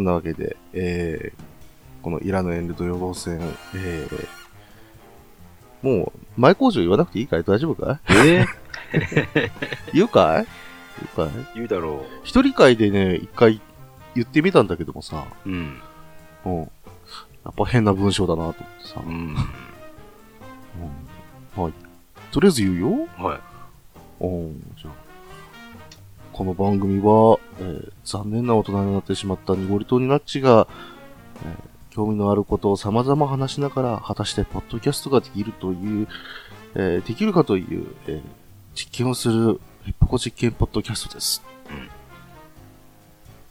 そんなわけで、えー、このイラヌエンルド予防戦、えー、もう、前工場言わなくていいかい？大丈夫かい？え 言うかい？言うかい？言うだろ一人会でね、一回言ってみたんだけどもさ、う。うん。うん。やっぱ変な文章だなと思ってさ、うん。うんはい。とりあえず言うよ。はい。おーじゃあ。この番組は、えー残念な大人になってしまった濁りとになっちが、えー興味のあることを様々話しながら、果たしてポッドキャストができるという、えーできるかという、えー実験をする、ヘッポコ実験ポッドキャストです。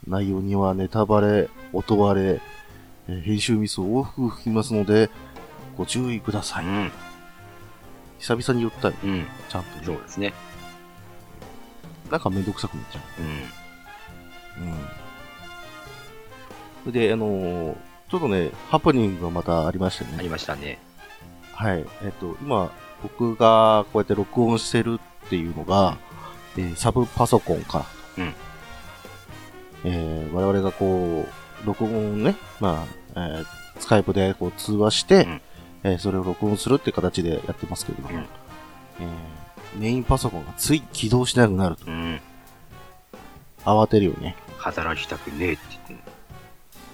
内容にはネタバレ、音割れ、えー編集ミスを多く吹きますので、ご注意ください。うん。久々に言ったよ、うん。ちゃんとね、そうですね。なんかめんどくさくなっちゃう。うん。うん。で、あのーちょっとね、ハプニングがまたありましてありね。ましたね。はい。えっ、と、今、僕がこうやって録音してるっていうのが、えーサブパソコンから。うん。えー我々がこう、録音をね、まあ、えースカイプでこう通話して、うんえーそれを録音するって形でやってますけれども、うんえーメインパソコンがつい起動しなくなると。うん。慌てるよね。働きたくねえって言ってんの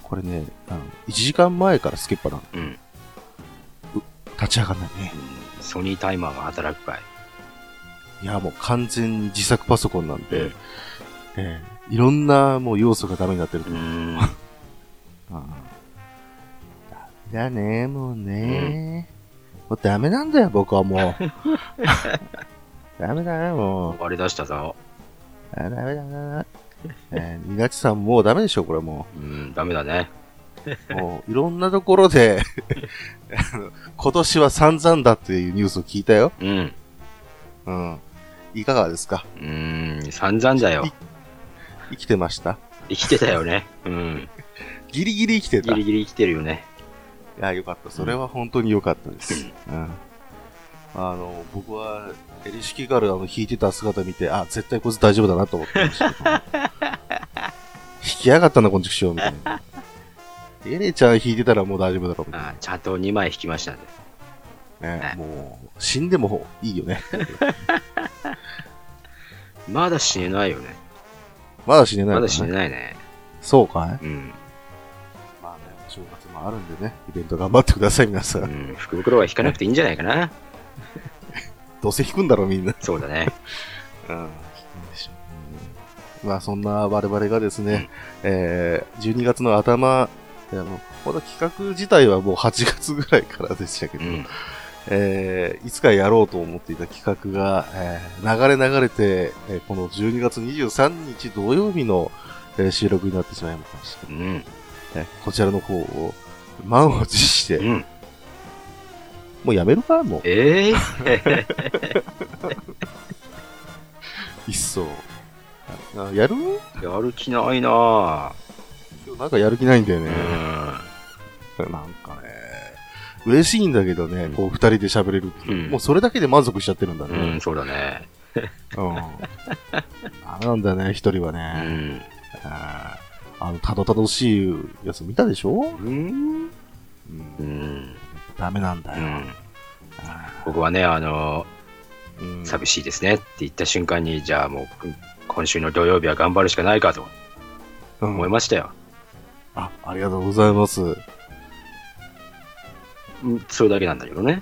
これね、あの1時間前からスケッパなの。うん。立ち上がんないね。うんソニータイマーが働くかい。いや、もう完全に自作パソコンなんで、うんえーいろんなもう要素がダメになってると。うん。ああだね、もうね、もうダメなんだよ、僕はもう。ダメだよ、もう。割れ出したぞ。あダメだな。えー、ニガチさんもうダメでしょ、これもうん、ダメだね。う。もう、いろんなところで、あの今年は散々だっていうニュースを聞いたよ。うん。うん。いかがですか？うん、散々だよ。生きてました？生きてたよね。うん。ギリギリ生きてた。いギリギリ生きてるよね。や、よかった。それは本当によかったです。うん。あの、僕は、エリシキガルあの弾いてた姿見て、あ、絶対こいつ大丈夫だなと思ってました。弾きやがったな、この畜生みたいな。エレちゃん弾いてたらもう大丈夫だろうあちゃんと2枚引きました。ねはいもう、死んでもいいよね。まだ死ねないよね。まだ死ねないねまだ死ねないね。そうかい？うん。まあね、お正月もあるんでね、イベント頑張ってください、皆さ。うんん。福袋は引かなくていいんじゃないかな。どうせ弾くんだろ、みんな。そうだね。うん。いいでしょう。うんまあ、そんな我々がですね、えー、12月の頭、いやもう、まだ企画自体はもう8月ぐらいからでしたけど、うん。えー、いつかやろうと思っていた企画が、えー、流れ流れて、えーこの12月23日土曜日の、えー収録になってしまいました。うん。えーこちらの方を、満を持して、うん。もうやめるかもう、ええ いっそ。あやる？やる気ないなぁ。なんかやる気ないんだようね。ん。なんかね、嬉しいんだけどね、こう二人で喋れるって、うんもうそれだけで満足しちゃってるんだうね。ん、そうだね。うん。ダメなんだよね、一人はうね。ん。あーあの、たどたどしいやつ見たでしょ、うん。うんうん。ダメなんだよ。うん。あ僕はね、あの、ーうん寂しいですねって言った瞬間に、じゃあもう、今週の土曜日は頑張るしかないかとうん思いましたよ。あ、ありがとうございます。うんそれだけなんだけどね。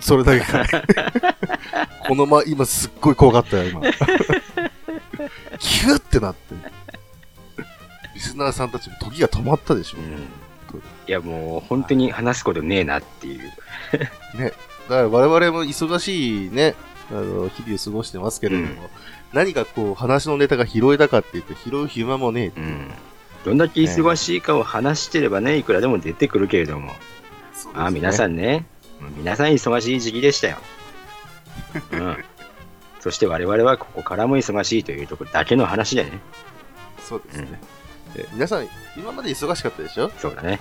それだけかい。このま、今すっごい怖かったよ、今。キューってなって。リスナーさんたちも時が止まったでしょう。ん。いや、もう、本当に話すことねえなっていう。ね。だから我々も忙しいね、あの、日々を過ごしてますけれども、うん何かこう、話のネタが拾えたかって言って、拾う暇もねえ。うん。どんだけ忙しいかを話してればね、いくらでも出てくるけれども。ああ、皆さん。んね、皆さん忙しい時期でしたよ。うん。そして我々はここからも忙しいというところだけの話でね。そうですね。え皆さん、今まで忙しかったでしょ？そうだね。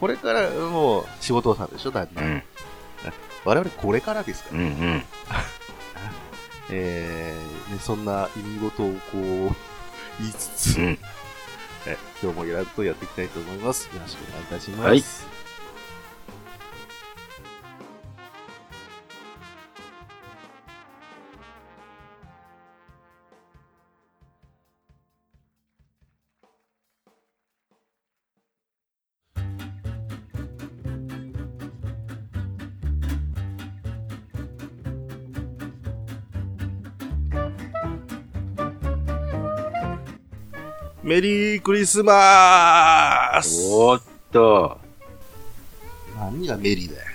これからもう仕事をさんでしょ？だんだんうん。我々これからですから。うんうん。えーね、そんな意味事をこう、言いつつ、うん。え今日もやるとやっていきたいと思います。よろしくお願いいたします。はいメリークリスマスおーっと、何がメリーだよ。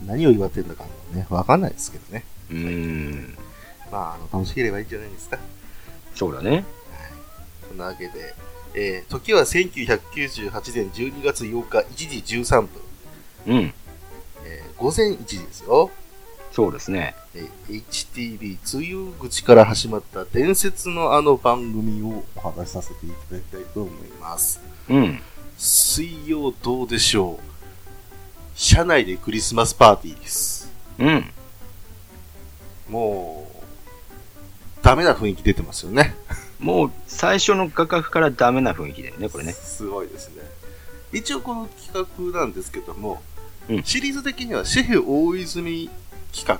うん、何を言われてんだかね、わかんないですけどね。うーん、まあ、あの楽しければいいんじゃないですか。そうだね。そんなわけで、えー、時は1998年12月8日1時13分、うん、えー、午前1時ですよ。そうですね。えー HTV 梅雨口から始まった伝説のあの番組をお話しさせていただきたいと思います。うん、水曜どうでしょう？車内でクリスマスパーティーです。うん、もう、ダメな雰囲気出てますよね。もう最初の画角からダメな雰囲気だよね、これね。すごいですね。一応この企画なんですけども、うんシリーズ的にはシェフ大泉企画、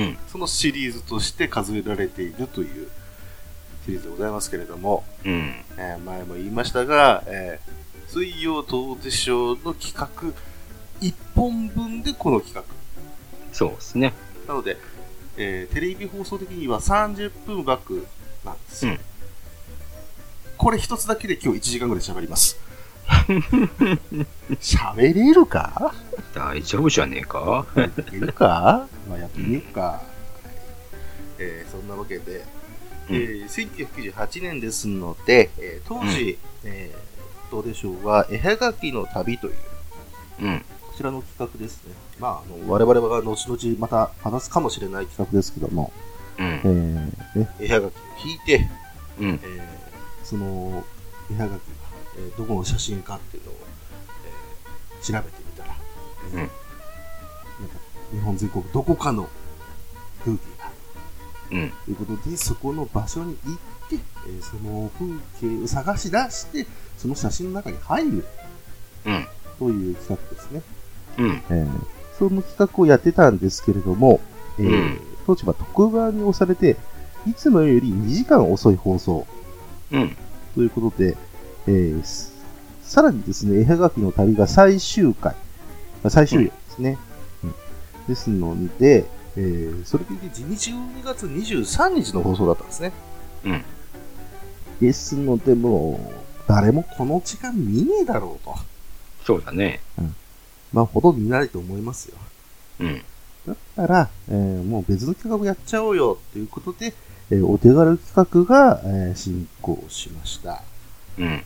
うん、そのシリーズとして数えられているというシリーズでございますけれども、うん、えー前も言いましたが、えー水曜どうでしょうの企画1本分でこの企画。そうですね。なので、えーテレビ放送的には30分枠なんですよ。うんこれ一つだけで今日1時間ぐらい喋ります。喋れるか？大丈夫じゃねえか？いけるか？まあやってみようか。はいえーそんなわけで、えー1998年ですので、えー当時、えーどうでしょうは、絵はがきの旅という、うん、こちらの企画ですね。まあ、あの、我々は後々また話すかもしれない企画ですけども、うん。え、ーね、絵はがきを引いて、うん、えーその絵はがきが、えーどこの写真かっていうのを、えー調べてみたら、えーうん。なんか日本全国どこかの風景がある。うん、ということで、そこの場所に行って、えーその風景を探し出して、その写真の中に入る。うん、という企画ですね。うん、えーその企画をやってたんですけれども、えーうん。当時は特番に押されて、いつもより2時間遅い放送。うん、ということで、えーすさらにですね、絵はがきの旅が最終回、あ最終夜ですね。うんですので、えーそれでいて12月23日の放送だったんですね。うん。ですので、もう、誰もこの時間見ねえだろうと。そうだね。まあ、ほとんど見ないと思いますよ。うん、だったら、えーもう別の企画をやっちゃおうよっていうことで、えーお手軽企画が、えー進行しました。うん、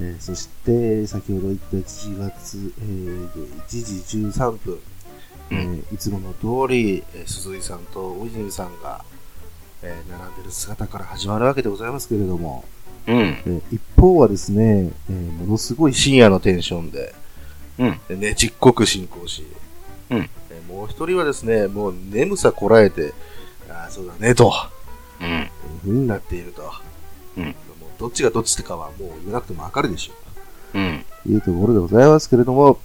えーそして、先ほど言った1月、えーで1時13分、えーいつもの通り、えー鈴井さんと大泉さんが、えー並んでる姿から始まるわけでございますけれども、うん、えー一方はですね、えーものすごい深夜のテンションで、うん、でねちっこく進行し、うん。えーもう一人はですね、もう眠さこらえて、ああ、そうだね、と、うん、いう風になっていると。うんどっちがどっちかはもう言わなくてもわかるでしょ。う。うん、というところでございますけれども、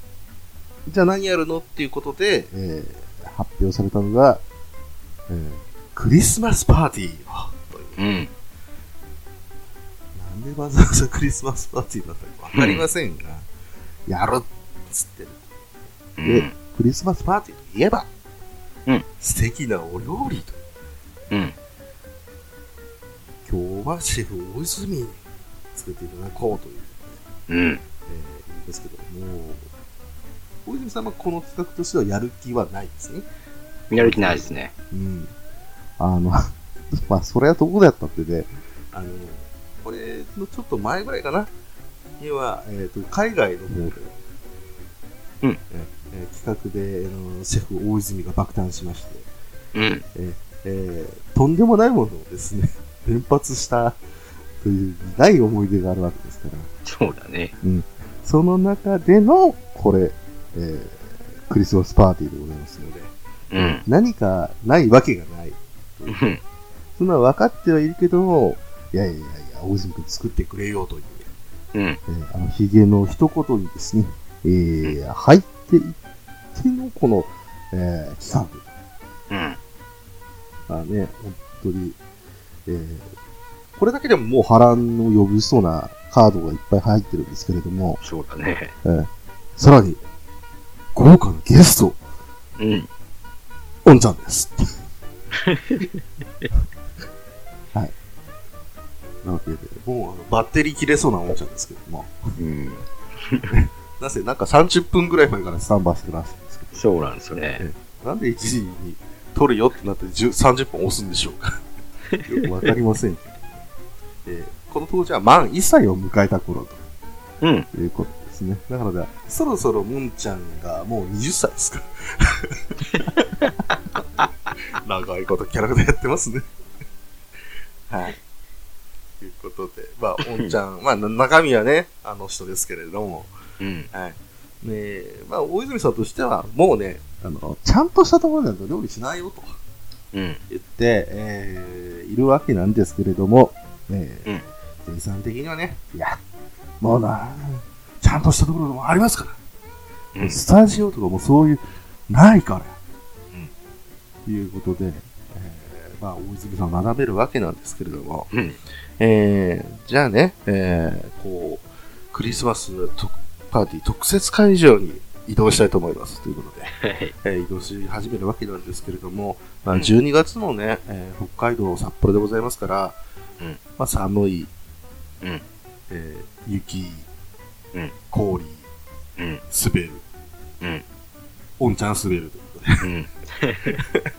じゃあ何やるのっていうことで、えー発表されたのが、えークリスマスパーティーをという。うん、なんでわざわざクリスマスパーティーだったかわかりませんが、やるっつってる。うん、クリスマスパーティーといえば、うん。素敵なお料理と。うん、今日はシェフ大泉に作っていただこうという、うん、えー、ですけども、大泉さんはこの企画としてはやる気はないですね。やる気ないですね。うん。あの、まあ、それはどこでやったってね、あの、これのちょっと前ぐらいかな、には、えっ、と、海外の方で、うんええー企画で、あのシェフ大泉が爆誕しまして、うん、えーとんでもないものをですね、連発したという苦い思い出があるわけですから、そうだね。その中での、これ、えークリスマスパーティーでございますので、うん、何かないわけがない。うん、そんな分かってはいるけども、いやいやいや大泉君作ってくれよという、うん。えーあの、ヒゲの一言にですね、えー入っていってのこの、えー企うん。画がね、本当に、えーこれだけでももう波乱の呼ぶそうなカードがいっぱい入ってるんですけれども、そうだね。えーさらに、豪華なゲスト、うん。おんちゃんです。はい。なわけで、もうあのバッテリー切れそうなおんちゃんですけども、うん。なぜ、なんか30分ぐらい前からスタンバイしてるらしいんですけど、そうなんですよね。なんで1時に撮るよってなって10 30分押すんでしょうかよ くわかりませんけど、えーこの当時は満1歳を迎えた頃うん。ということですね。だからね、そろそろムンちゃんがもう20歳ですから。長いことキャラクターやってますね。はい。ということで、まあ、おんちゃん、まあ、な中身はね、あの人ですけれども、うん。はい。ねえ、まあ、大泉さんとしては、もうね、あの、ちゃんとしたところでないと料理しないよとうん。言って、えー、いるわけなんですけれども、えー、ジェイさん的にはね、いや、もうな、ちゃんとしたところもありますから、うん。スタジオとかもそういう、ないから、ということで、えー、まあ、大泉さんを学べるわけなんですけれども、うん。えー、じゃあね、えー、こう、クリスマス特パーティー特設会場に移動したいと思います。ということで、はい。えー移動し始めるわけなんですけれども、まあ、うん12月のね、えー北海道札幌でございますから、うんまあ、寒い、うん。えー雪、うん氷、うん。滑る、うん。おんちゃん滑るということで、うん。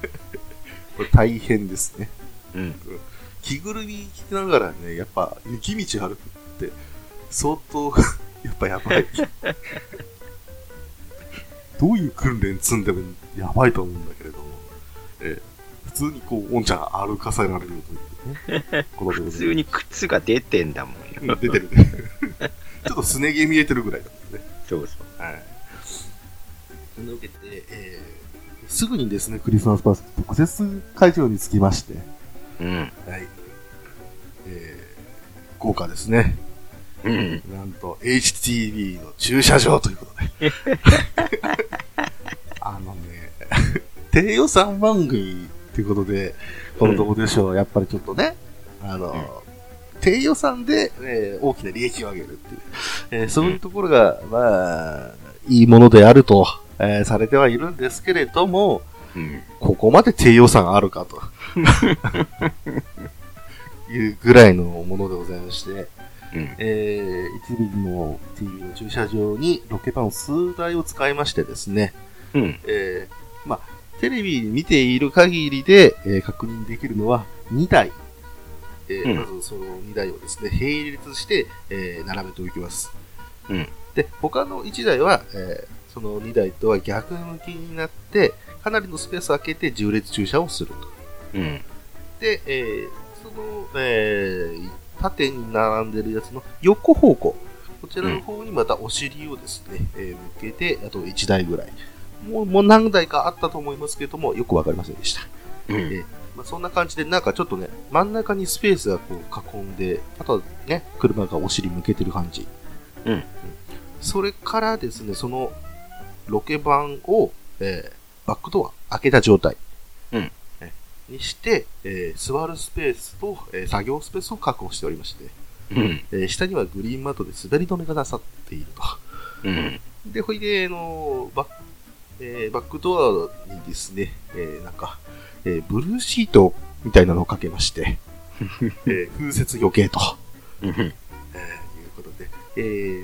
これ大変ですね。うん。着ぐるみ着てながらね、やっぱ雪道歩くって、相当、やっぱやばい。どういう訓練積んでもやばいと思うんだけれども、えー普通にこう、おんちゃん歩かせられるというね。こ の普通に靴が出てんだもんよ。出てるね。ちょっとすね毛見えてるぐらいなんですね。そうそう。はい。そんなわけで、えーすぐにですね、クリスマスパース特設会場に着きまして、うん。はい。えー、豪華ですね。うん。なんと、HTV の駐車場ということで。あのね、低予算番組っていうことで、このとこでしょう、やっぱりちょっとね、あの、低予算で、えー大きな利益を上げるっていう、えーそういうところが、まあ、いいものであると、えーされてはいるんですけれども、うん。ここまで低予算あるかと。いうぐらいのものでございまして、うん。えー、一部の TV の駐車場にロケバン数台を使いましてですね、うん。えー、まあ、テレビ見ている限りで、えー確認できるのは2台。えーうんまずその2台をですね、並列して、えー並べておきます。うん。で、他の1台は、えーその2台とは逆向きになって、かなりのスペースを空けて重列駐車をすると。うん。で、えーその、えー縦に並んでるやつの横方向、こちらの方にまたお尻をですね、えー向けて、あと1台ぐらい。もうもう何台かあったと思いますけども、よくわかりませんでした。うん。えーまあ、そんな感じで、なんかちょっとね、真ん中にスペースがこう囲んで、あとはね、車がお尻向けてる感じ。うんそれからですね、そのロケ板を、えーバックドア開けた状態。うんえにして、えー座るスペースと、えー作業スペースを確保しておりまして、うん。えー下にはグリーンマットで滑り止めがなさっていると。うん。で、ほいで、あのバッえーバックドアにですね、えーなんか、えーブルーシートみたいなのをかけまして、えー風雪余計と、うん。えーいうことで、え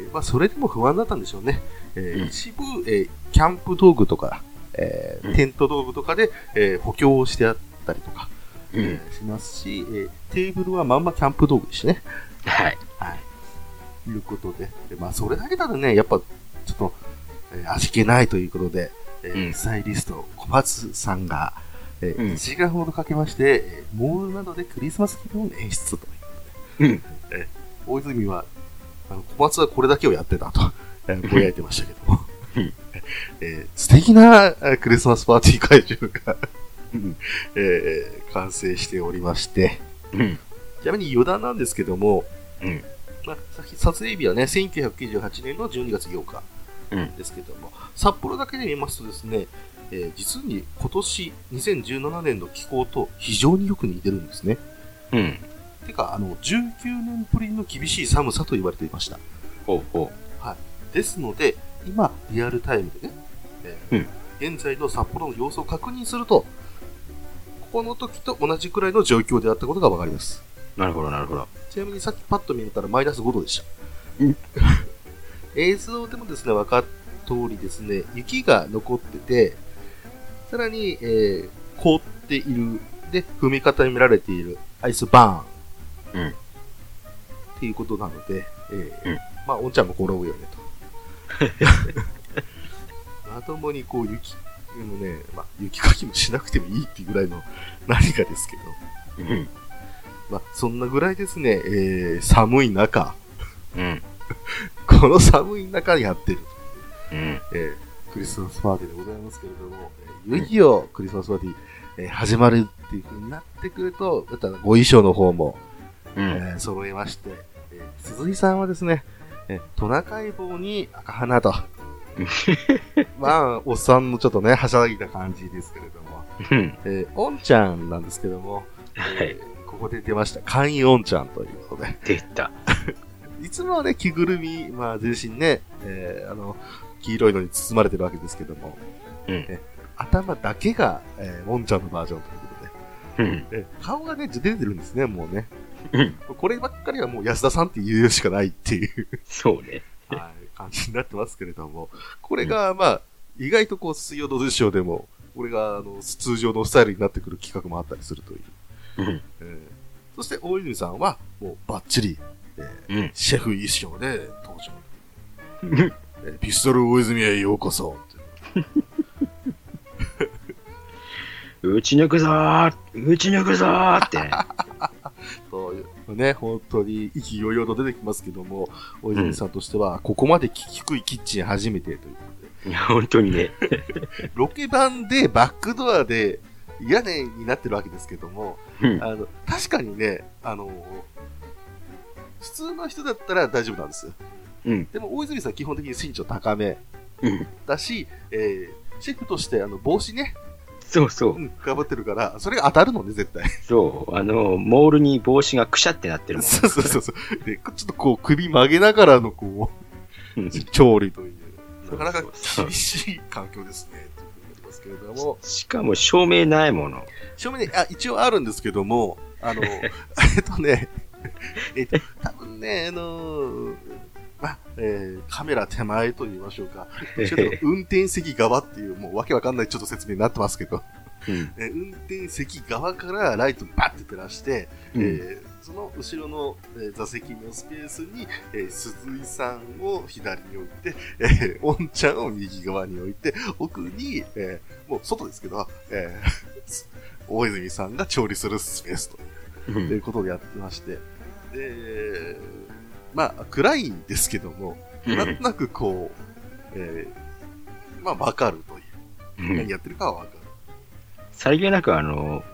ーまあ、それでも不安だったんでしょうね。えーうん一部、えーキャンプ道具とか、えテント道具とかで、えー補強をしてあったりとか、うん。えーしますし、えーテーブルはまんまキャンプ道具でしてね。はい。はい。いうことで、でまあ、それだけだとね、やっぱ、ちょっと、えー味気ないということで、えーうんスタイリスト、小松さんが、えーうん1時間ほどかけまして、えーモールなどでクリスマス気分を演出という。うん。大泉は、あの小松はこれだけをやってたと、えーぼやいてましたけどもうん、えー素敵なえークリスマスパーティー会場がうん。えー完成しておりまして、うん。ちなみに余談なんですけども、うん。まあ、撮影日はね、1998年の12月8日うん。ですけども、札幌だけで見ますとですね、えー実に今年2017年の気候と非常によく似てるんですね。うん。てか、あの、19年ぶりの厳しい寒さと言われていました。ほうほですので、今、リアルタイムでね、えーうん現在の札幌の様子を確認すると、ここの時と同じくらいの状況であったことがわかります。う。なるほど、なるほど。ちなみにさっきパッと見たらマイナス5度でした。うん映像でもですね、分かった通りですね、雪が残ってて、さらに、えー凍っている、で、踏み固められているアイスバーン。うんっていうことなので、えーうんまあ、おんちゃんも転ぶよねと。まともにこう雪、でもね、まあ、雪かきもしなくてもいいっていうぐらいの何かですけど、うん。まあ、そんなぐらいですね、えー寒い中、うん。この寒い中やってる、うん。えークリスマスパーティーでございますけれども、えーいよいよクリスマスパーティー、えー始まるっていう風になってくると、またご衣装の方も、うん。えー揃えまして、えー鈴井さんはですね、えートナカイ棒に赤花と、まあ、おっさんのちょっとね、はしゃぎた感じですけれども、うん。えー、おんちゃんなんですけども、はい。ここで出ました、簡易おんちゃんということで、出た。いつもはね、着ぐるみ、まあ、全身ね、えーあの、黄色いのに包まれてるわけですけども、うんえ頭だけが、えー、おんちゃんのバージョンということで、うん。え顔がね、出てるんですね、もうね。うん。こればっかりはもう安田さんって言うしかないっていう、そうね。はい、感じになってますけれども、これが、まあ、意外とこう、水曜どうでしょうでも、これが、あの、通常のスタイルになってくる企画もあったりするという。うん。えーそして、大泉さんは、もう、バッチリ、えーうん。シェフ衣装で登場。えーピストル大泉へようこそ。打ち抜くぞー打ち抜くぞーってね。そういうね、本当に意気揚々と出てきますけども、大泉さんとしては、ここまで低いキッチン初めてということで、いや、本当にね。ロケ版でバックドアで屋根になってるわけですけども、うん。あの、確かにね、あの、普通の人だったら大丈夫なんですよ。うん。でも大泉さん基本的に身長高めうん。だし、えー、シェフとしてあの帽子ね、そうそうう。ん、かぶってるから、それが当たるのね、絶対。そう。あの、モールに帽子がくしゃってなってるもん。そうそうそうそう。で、ちょっとこう首曲げながらのこう調理という、なかなか厳しい環境ですね、というふうになりますけれども、しかも照明ないもの。正面に、あ、一応あるんですけども、あの、えっとね、えっと、多分ね、あの、まあ、えーカメラ手前と言いましょうか。運転席側っていう、もうわけわかんないちょっと説明になってますけど、うん。えー運転席側からライトバッて照らして、うんえーその後ろの、えー座席のスペースに、えー鈴井さんを左に置いて、えー、おんちゃんを右側に置いて、奥に、えーもう外ですけど、えー 大泉さんが調理するスペースとう。というんことをやってまして、で、まあ、暗いんですけども、なんとなくこう、えーまあ、わかるという。うん何やってるかはわかる。さりげなくあの、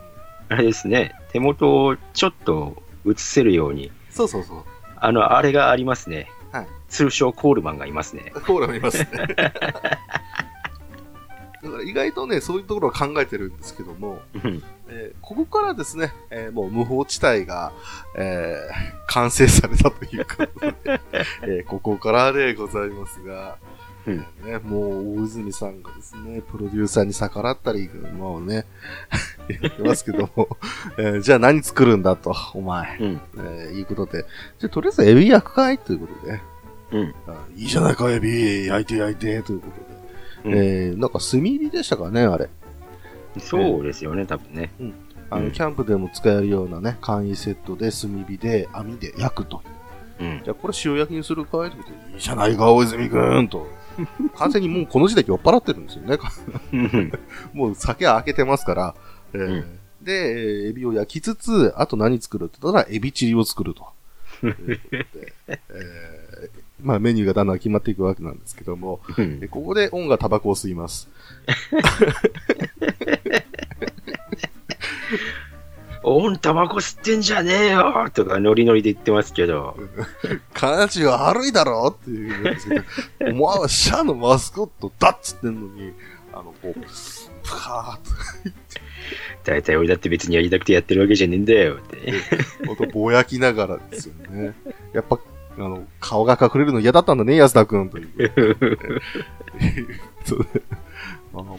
あれですね、手元をちょっと映せるように、そうそうそう。あの、あれがありますね。はい通称コールマンがいますね。コーラもいますね。だから意外とね、そういうところは考えてるんですけども、うんえーここからですね、えーもう無法地帯が、えー完成されたということで、えーここからでございますが、うんね、もう大泉さんがですね、プロデューサーに逆らったり、もうね、言ってますけども、えーじゃあ何作るんだと、お前、うん。えーいうことで、じゃあとりあえずエビ焼くかい？ということで、うん。あいいじゃないか、エビ、焼いて焼いて、ということで。うんえー、なんか炭火でしたかね、あれ。そうですよね、多分ね。あの、うんキャンプでも使えるようなね、簡易セットで炭火で網で焼くと。うん。じゃあこれ塩焼きにするかいってことで、いいじゃないか、大泉くんと。完全にもうこの時点で酔っ払ってるんですよね。う んもう酒開けてますから。えーうんで、えーエビを焼きつつ、あと何作るって言ったら、エビチリを作ると。いうことでえーまあメニューがだんだん決まっていくわけなんですけども、うんでここでオンがタバコを吸います。おん、タバコ吸ってんじゃねえよとかノリノリで言ってますけど、感じは悪いだろっていうんですけど、お前はシャアのマスコットだっつってんのに、あの、こう、プカーッと、大体俺だって別にやりたくてやってるわけじゃねえんだよって。ほんとぼやきながらですよね。やっぱ、あの、顔が隠れるの嫌だったんだね、安田くんという。そ うあも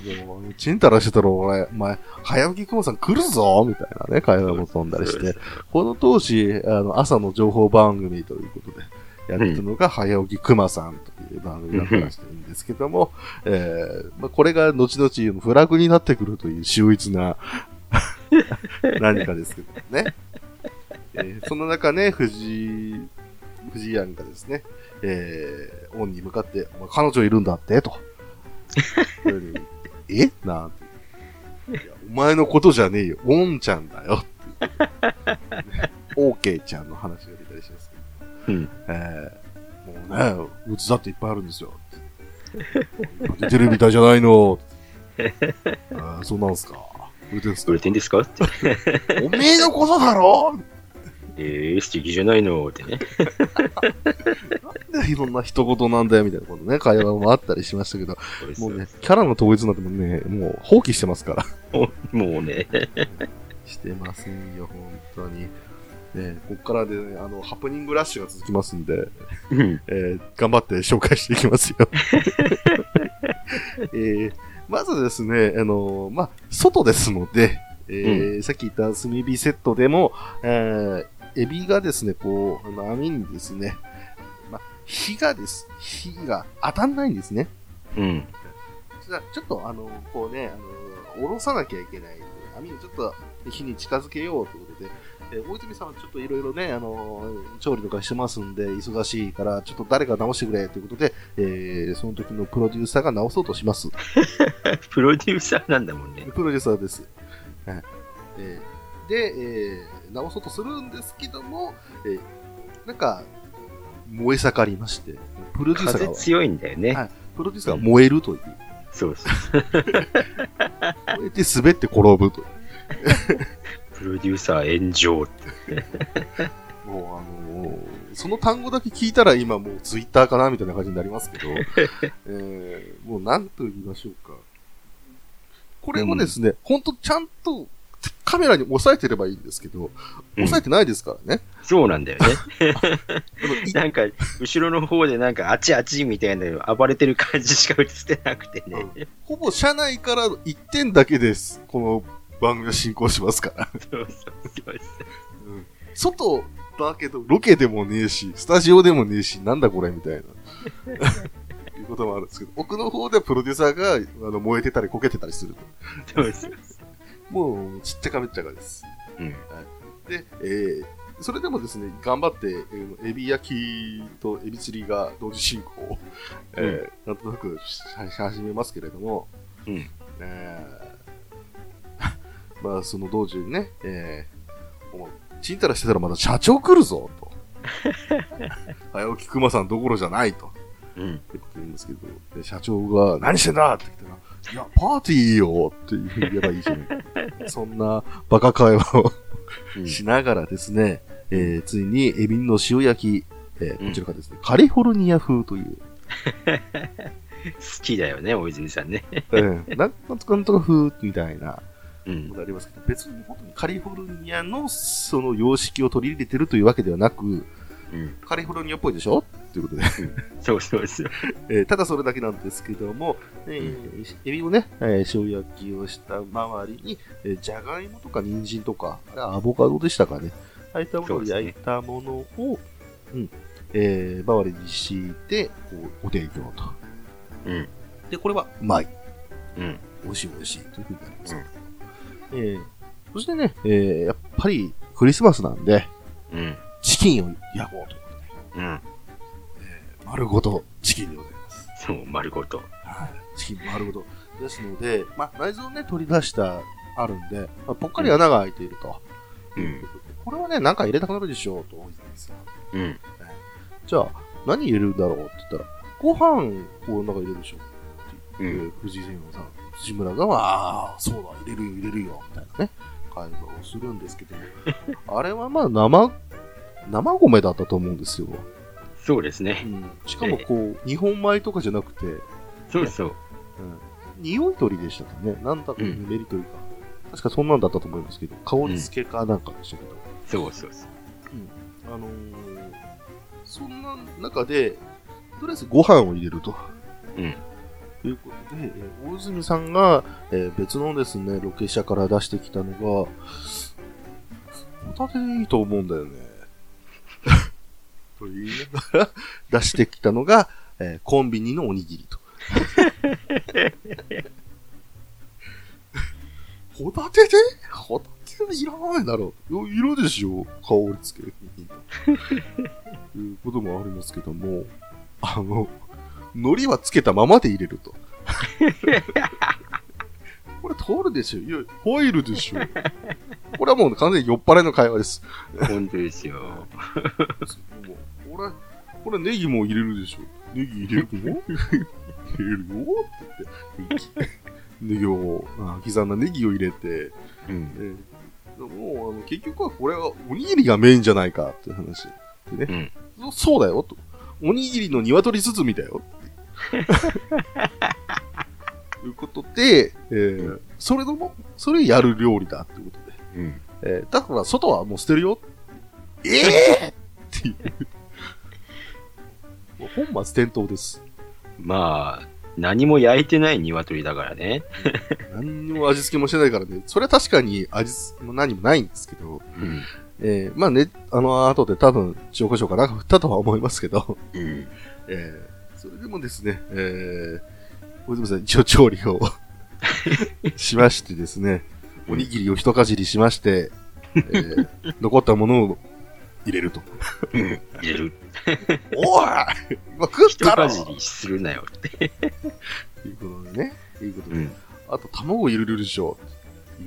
う、ちんたらしてたら、俺、お前、早起き雲さん来るぞみたいなね、会話も飛んだりして。この当時、あの、朝の情報番組ということで、やってたのが、早起き熊さんという番組だったらしいんですけども、えーまあ、これが後々フラグになってくるという秀逸な 何かですけどね。えーその中ね、藤井、藤井庵がですね、えー、オンに向かって、お前彼女いるんだって、と。え？なんて。お前のことじゃねえよ。オンちゃんだよ。オーケーちゃんの話が出たりしますけど。うん。えー、もうね、うつだっていっぱいあるんですよ。出てるみたいじゃないの？あーそうなんすか。売れてんすか？売れてんですか？って。おめえのことだろ？えー、素敵じゃないのってね。なんでいろんな一言なんだよみたいなことね、会話もあったりしましたけど、もうね、キャラの統一なんてもうね、もう放棄してますから。もうね。してませんよ、本当に。ね、こっからで、ね、あの、ハプニングラッシュが続きますんで、うん。えー頑張って紹介していきますよ。えーまずですね、あのまあ、外ですので、えーさっき言った炭火セットでも、えーエビがですね、こう、あの網にですね、まあ、火がです、火が当たんないんですね。うん。じゃあちょっとあの、こうね、あの、下ろさなきゃいけない。網をちょっと火に近づけようということで、えー大泉さんはちょっといろいろね、あの、調理とかしてますんで、忙しいから、ちょっと誰か直してくれということで、えーその時のプロデューサーが直そうとします。プロデューサーなんだもんね。プロデューサーです。はいえーで、えー直そうとするんですけども、えーなんか、燃え盛りまして、プロデューサーが、風強いんだよね。はいプロデューサーが燃えるという。そうそう。燃えて滑って転ぶと。プロデューサー炎上って。もうあのーその単語だけ聞いたら今もうツイッターかなみたいな感じになりますけど、えーもう何と言いましょうか。これもですね、ほんとちゃんとカメラに押さえてればいいんですけど、押さえてないですからね。そうなんだよね。なんか、後ろの方でなんか、あちあちみたいなの暴れてる感じしか映ってなくてね。ほぼ車内から1点だけです。この番組が進行しますから。そうそうそう外だけど、ロケでもねえし、スタジオでもねえし、なんだこれみたいな。いうこともあるんですけど、奥の方ではプロデューサーがあの燃えてたりこけてたりすると。そうそうもう、ちっちゃかめっちゃかです。うん。で、えー、それでもですね、頑張って、えーエビ焼きとエビ釣りが同時進行を、えーなんとなくしし始めますけれども、うんえー まあ、その道中にね、えー、お前ちんたらしてたらまだ社長来るぞ、と。早起き熊さんどころじゃないと。うん。ってこと言うんですけど、で社長が、何してんだって言ったら、いや、パーティーよっていうふうに言えばいいじゃない。そんなバカ会話を。うん。しながらですね、えーついにエビの塩焼き、えーうん。こちらがですね、カリフォルニア風という、好きだよね、大泉さんね。えーなんなんとかなんとか風みたいな。うん。ありますけど、別に本当にカリフォルニアのその様式を取り入れてるというわけではなく、うん。カリフォルニアっぽいでしょ？ということで、そうそうそう。えーただそれだけなんですけども、えーエビをね、えー塩焼きをした周りに、えーじゃがいもとか人参とか、あれはアボカドでしたかね。ああいったものを焼いたものを、うん、えー、周りに敷いて、こう、お提供と。うん。で、これは、うまい。うん。美味しい美味しいというふうになります。うんえーそしてね、えーやっぱりクリスマスなんで、うん。チキンを焼こうということで、うん。丸ごとチキンでございます。そう、丸ごと。はい。チキン丸ごと。ですので、まあ、内臓をね、取り出した、あるんで、まあ、ぽっかり穴が開いていると。うん。これはね、なんか入れたくなるでしょう、と思ってたんですよ。うん。じゃあ、何入れるんだろうって言ったら、ご飯をなんか入れるでしょって言って、うん藤井先生さん、藤村が、ああ、そうだ、入れるよ、入れるよ、みたいなね、会話をするんですけども、あれはまあ生、生米だったと思うんですよ。そうですね。しかもこう、日本米とかじゃなくて、そうそう。うん、匂い取りでしたかね。なんだか、メリというか。確かそんなんだったと思いますけど、香り付けかなんかでしたけど。そうそうそう。うん。あのー、そんな中で、とりあえずご飯を入れると。うん。ということで、えー、大泉さんが、えー、別のですね、ロケ車から出してきたのが、ホタテでいいと思うんだよね。と言いながら出してきたのが、えー、コンビニのおにぎりと。ホタテで？ホタテでいらないだろう。いるでしょ香りつけるに。ということもありますけども、あの、海苔はつけたままで入れると。これ通るでしょいや、ホイルでしょこれはもう完全に酔っ払いの会話です。本当ですよ。これ、これネギも入れるでしょネギ入れるの？入れるよって言って。ネギを、刻んだネギを入れて、うん、えー、もうあの結局はこれはおにぎりがメインじゃないかっていう話でね、うん、そうだよと。おにぎりの鶏包みだよ。と いうことで、えー、それのも、それやる料理だってことで。うん、えー、だから外はもう捨てるよ。ええー、っていう。本末転倒です。まあ、何も焼いてない鶏だからね。何も味付けもしてないからね。それは確かに味付けも何もないんですけど、うん、えー、まあね、あの後で多分、塩コショウかなんか振ったとは思いますけど、うん、えー、それでもですね、えー、大泉さん一応調理を しましてですね、おにぎりを一かじりしまして、えー、残ったものを入れると。うん、入れる。おい今食ったろ一かじりするなよって。いうことでね。いうことで。うん、あと、卵入れるでしょ。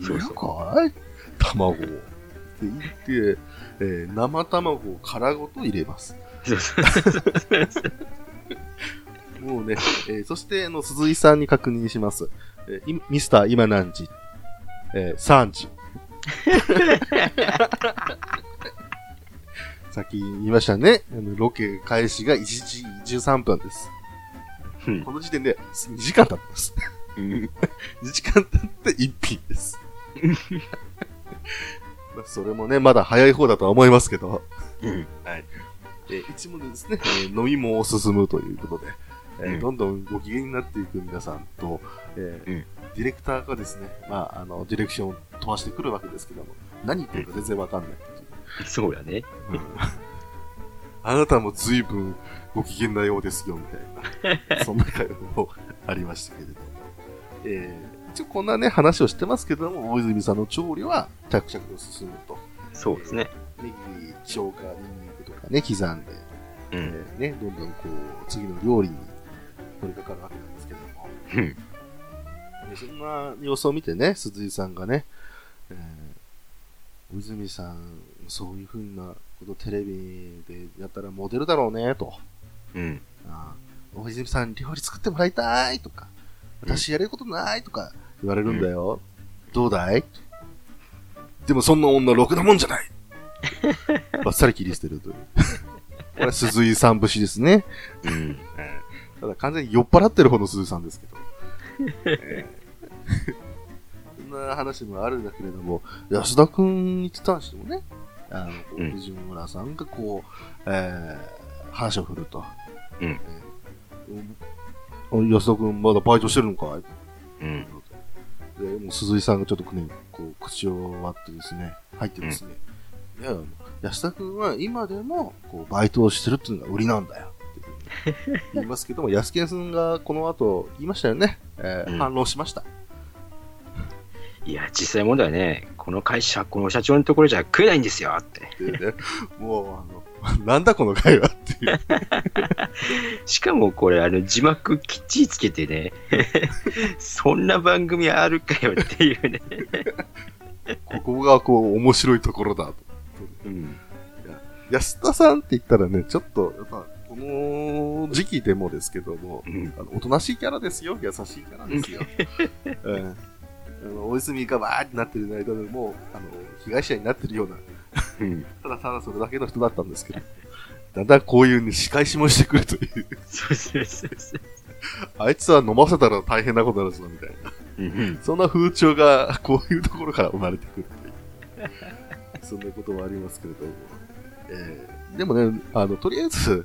入れるかい卵を。って言って、えー、生卵を殻ごと入れます。もうね、えー、そして、あの、鈴井さんに確認します。えー、ミスター今何時？えー、3時。さっき言いましたね。あのロケ開始が1時13分です。この時点で2時間経ってます。2時間経って1品です。まあそれもね、まだ早い方だとは思いますけど。はい。えー、一問でですね、えー、飲みも進むということで、えー、どんどんご機嫌になっていく皆さんと、えー、ディレクターがですね、まあ、あの、ディレクションを飛ばしてくるわけですけども、何言ってるか全然わかんない。そうやね。うん。あなたも随分ご機嫌なようですよ、みたいな。そんな会話もありましたけれども。えー、一応こんなね、話をしてますけども、大泉さんの調理は着々と進むと。そうですね。ネギ、生姜、ニンニクとかね、刻んで、うん、えー、ね、どんどんこう、次の料理に取り掛かるわけなんですけども。うん。そんな様子を見てね、鈴井さんがね、えー、大泉さんそういうふうなことテレビでやったらモデルだろうね、と。うん。あ大泉さん料理作ってもらいたいとか、私やれることないとか言われるんだよ。うん、どうだい？でもそんな女ろくなもんじゃないばっさり切り捨てるという。これ鈴井さん節ですね。うん。ただ完全に酔っ払ってる方の鈴井さんですけど。えー、そんな話もあるんだけれども、安田くんに関してもね、あの、藤村さんがこう、えー、話を振ると。うん。えー、安田君まだバイトしてるのかい？うん。で、もう鈴井さんがちょっとね、こう、口を割ってですね、入ってですね、うん、いや、安田君は今でも、こう、バイトをしてるっていうのが売りなんだよ。言いますけども、安健さんがこの後言いましたよね。えー、うん、反論しました。いや、実際問題はね、この会社、この社長のところじゃ食えないんですよって。ね、もう、あの、なんだこの会話っていう。しかもこれ、あの、字幕きっちりつけてね、そんな番組あるかよっていうね。ここがこう、面白いところだと。うん、安田さんって言ったらね、ちょっと、やっぱ、この時期でもですけども、うん、あのおとなしいキャラですよ。優しいキャラですよ。う んあの、大泉がわーってなってる間でも、あの、被害者になってるような、うん。ただただそれだけの人だったんですけど、だんだんこういうね、仕返しもしてくるという、そうそうそうそう。あいつは飲ませたら大変なことになるぞ、みたいな。うんそんな風潮が、こういうところから生まれてくるという。そんなこともありますけれども。えーでもね、あの、とりあえず、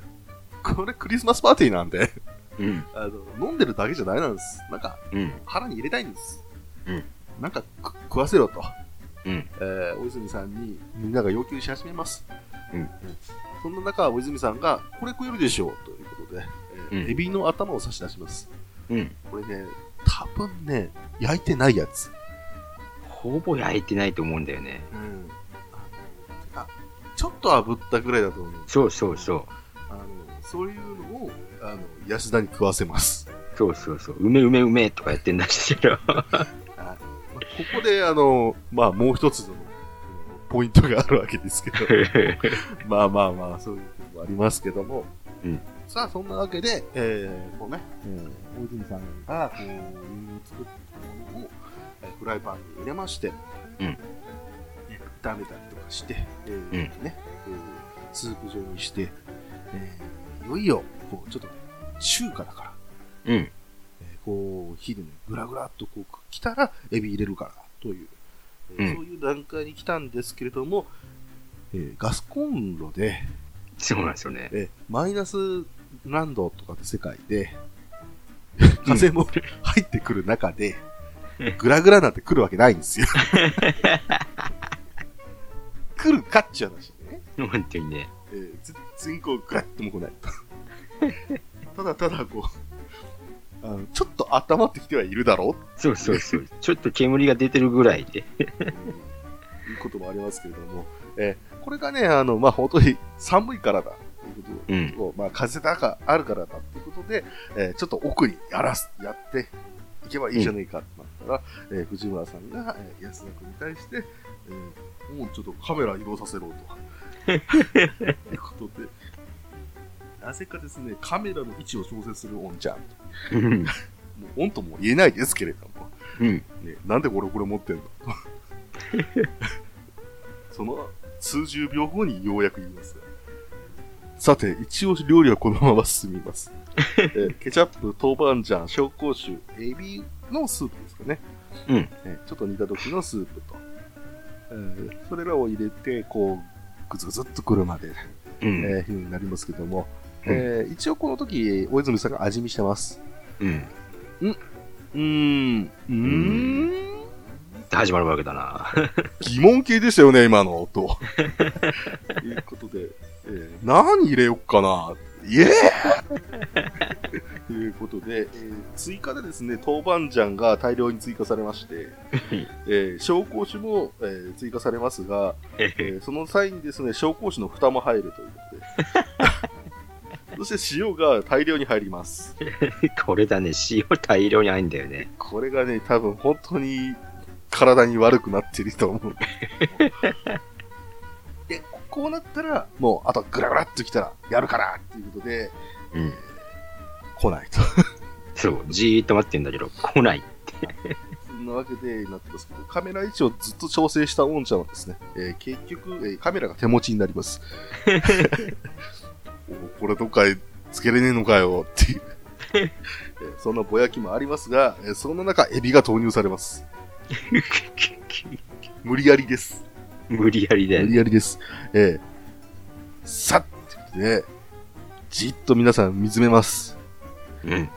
これクリスマスパーティーなんで、うん。あの、飲んでるだけじゃダメなんです。なんか、うん。腹に入れたいんです。うんなんかく食わせろと、うん。えー大泉さんにみんなが要求し始めます。うんそんな中、大泉さんが、これ食えるでしょうということで、えーうんエビの頭を差し出します。うん。これね、多分ね、焼いてないやつ。ほぼ焼いてないと思うんだよね。うん。あちょっと炙ったぐらいだと思う。そうそうそう。あの、そういうのを、あの、安田に食わせます。そうそうそう。うめうめうめとかやってんだけど。ここで、あの、まあ、もう一つの、うんポイントがあるわけですけど、まあまあまあ、そういうこともありますけども、うん。さあ、そんなわけで、えー、こうね、えー、大泉さんが、こう、作ったものを、えーフライパンに入れまして、うん。ね炒めたりとかして、えーうん。ね、えースープ状にして、えーいよいよ、こう、ちょっとね、中華だから、うん。えーこう、火でね、ぐらぐらっとこう来たら、エビ入れるから、という、えーうんそういう段階に来たんですけれども、えーガスコンロで、そうなんですよね。えーマイナス何度とかって世界で、風も入ってくる中で、グラグラなんて来るわけないんですよ。来るかっちゅう話ね。本当にね。えー、全然こう、グラッとも来ないと。ただただこう、ちょっと温まってきてはいるだろう？そうそうそう。ちょっと煙が出てるぐらいで。いうこともありますけれども、えーこれがね、あの、まあ、本当に寒いからだということを、まあ、風があるからだということで、えーちょっと奥にやらす、やっていけばいいじゃないかってなったら、えー藤村さんが、えー安田君に対して、えーもうちょっとカメラ移動させろと。いうことで、なぜかですね、カメラの位置を調整するオンちゃん。うん。もうオンとも言えないですけれども、うん。ね、なんで俺これ持ってんの？その数十秒後にようやく言いますが。さて、一応料理はこのまま進みます。えー ケチャップ、豆板醤、紹興酒、エビのスープですかね。うんえーちょっと煮た時のスープと。えーそれらを入れて、こう、ぐつぐつっとくるまで、うん。えー、になりますけども、うんえー一応この時、大泉さんが味見してます。うん。うーん、うーん、って始まるわけだな。疑問形でしたよね、今の音。ということで、えー何入れよっかな。イエーということで、えー追加でですね、豆板醤が大量に追加されまして、えー紹興酒も、えー追加されますが、えーその際にですね、紹興酒の蓋も入るということで、そして塩が大量に入ります。これだね、塩大量に入んだよね。これがね、多分本当に体に悪くなってると思う。で、こうなったら、もう、あとグラグラっときたら、やるからっていうことで、うん。来ないと。そう、じーっと待ってんだけど、来ない。そんなわけでなってますけど、カメラ位置をずっと調整したオンちゃんはですね、えー結局、えーカメラが手持ちになります。おこれどっかへつけれねえのかよっていう、え ーそんなぼやきもありますが、えーそんな中、エビが投入されます。無理やりです。無理やりだよ無理ね。やりです。えー、さっってことで、じっと皆さん見つめます。うん。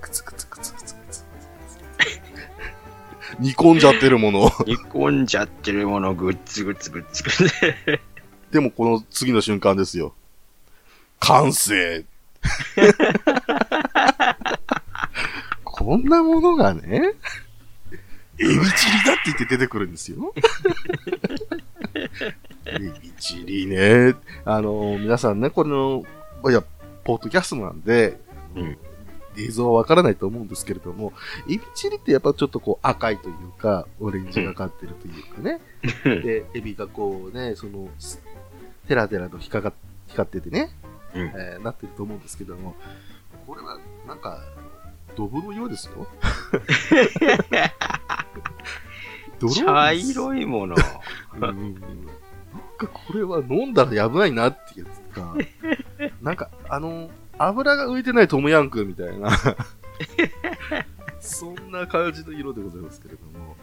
くつくつくつくつくつ。煮込んじゃってるもの。煮込んじゃってるもの、グッツグッツグッツグッツ。でもこの次の瞬間ですよ。完成こんなものがね、エビチリだって言って出てくるんですよ。エビチリね。あの、皆さんね、この、いや、ポッドキャストなんで、うん映像はわからないと思うんですけれども、エビチリってやっぱちょっとこう赤いというか、オレンジがかってるというかね。で、エビがこうね、その、テラテラと光が光っててね、うんえーなってると思うんですけども、これはなんか、ドブのようですよ。茶色いもの。うんなんかこれは飲んだらやばいなってやつか。なんか、あの、油が浮いてないトムヤンクンみたいな。そんな感じの色でございますけれども。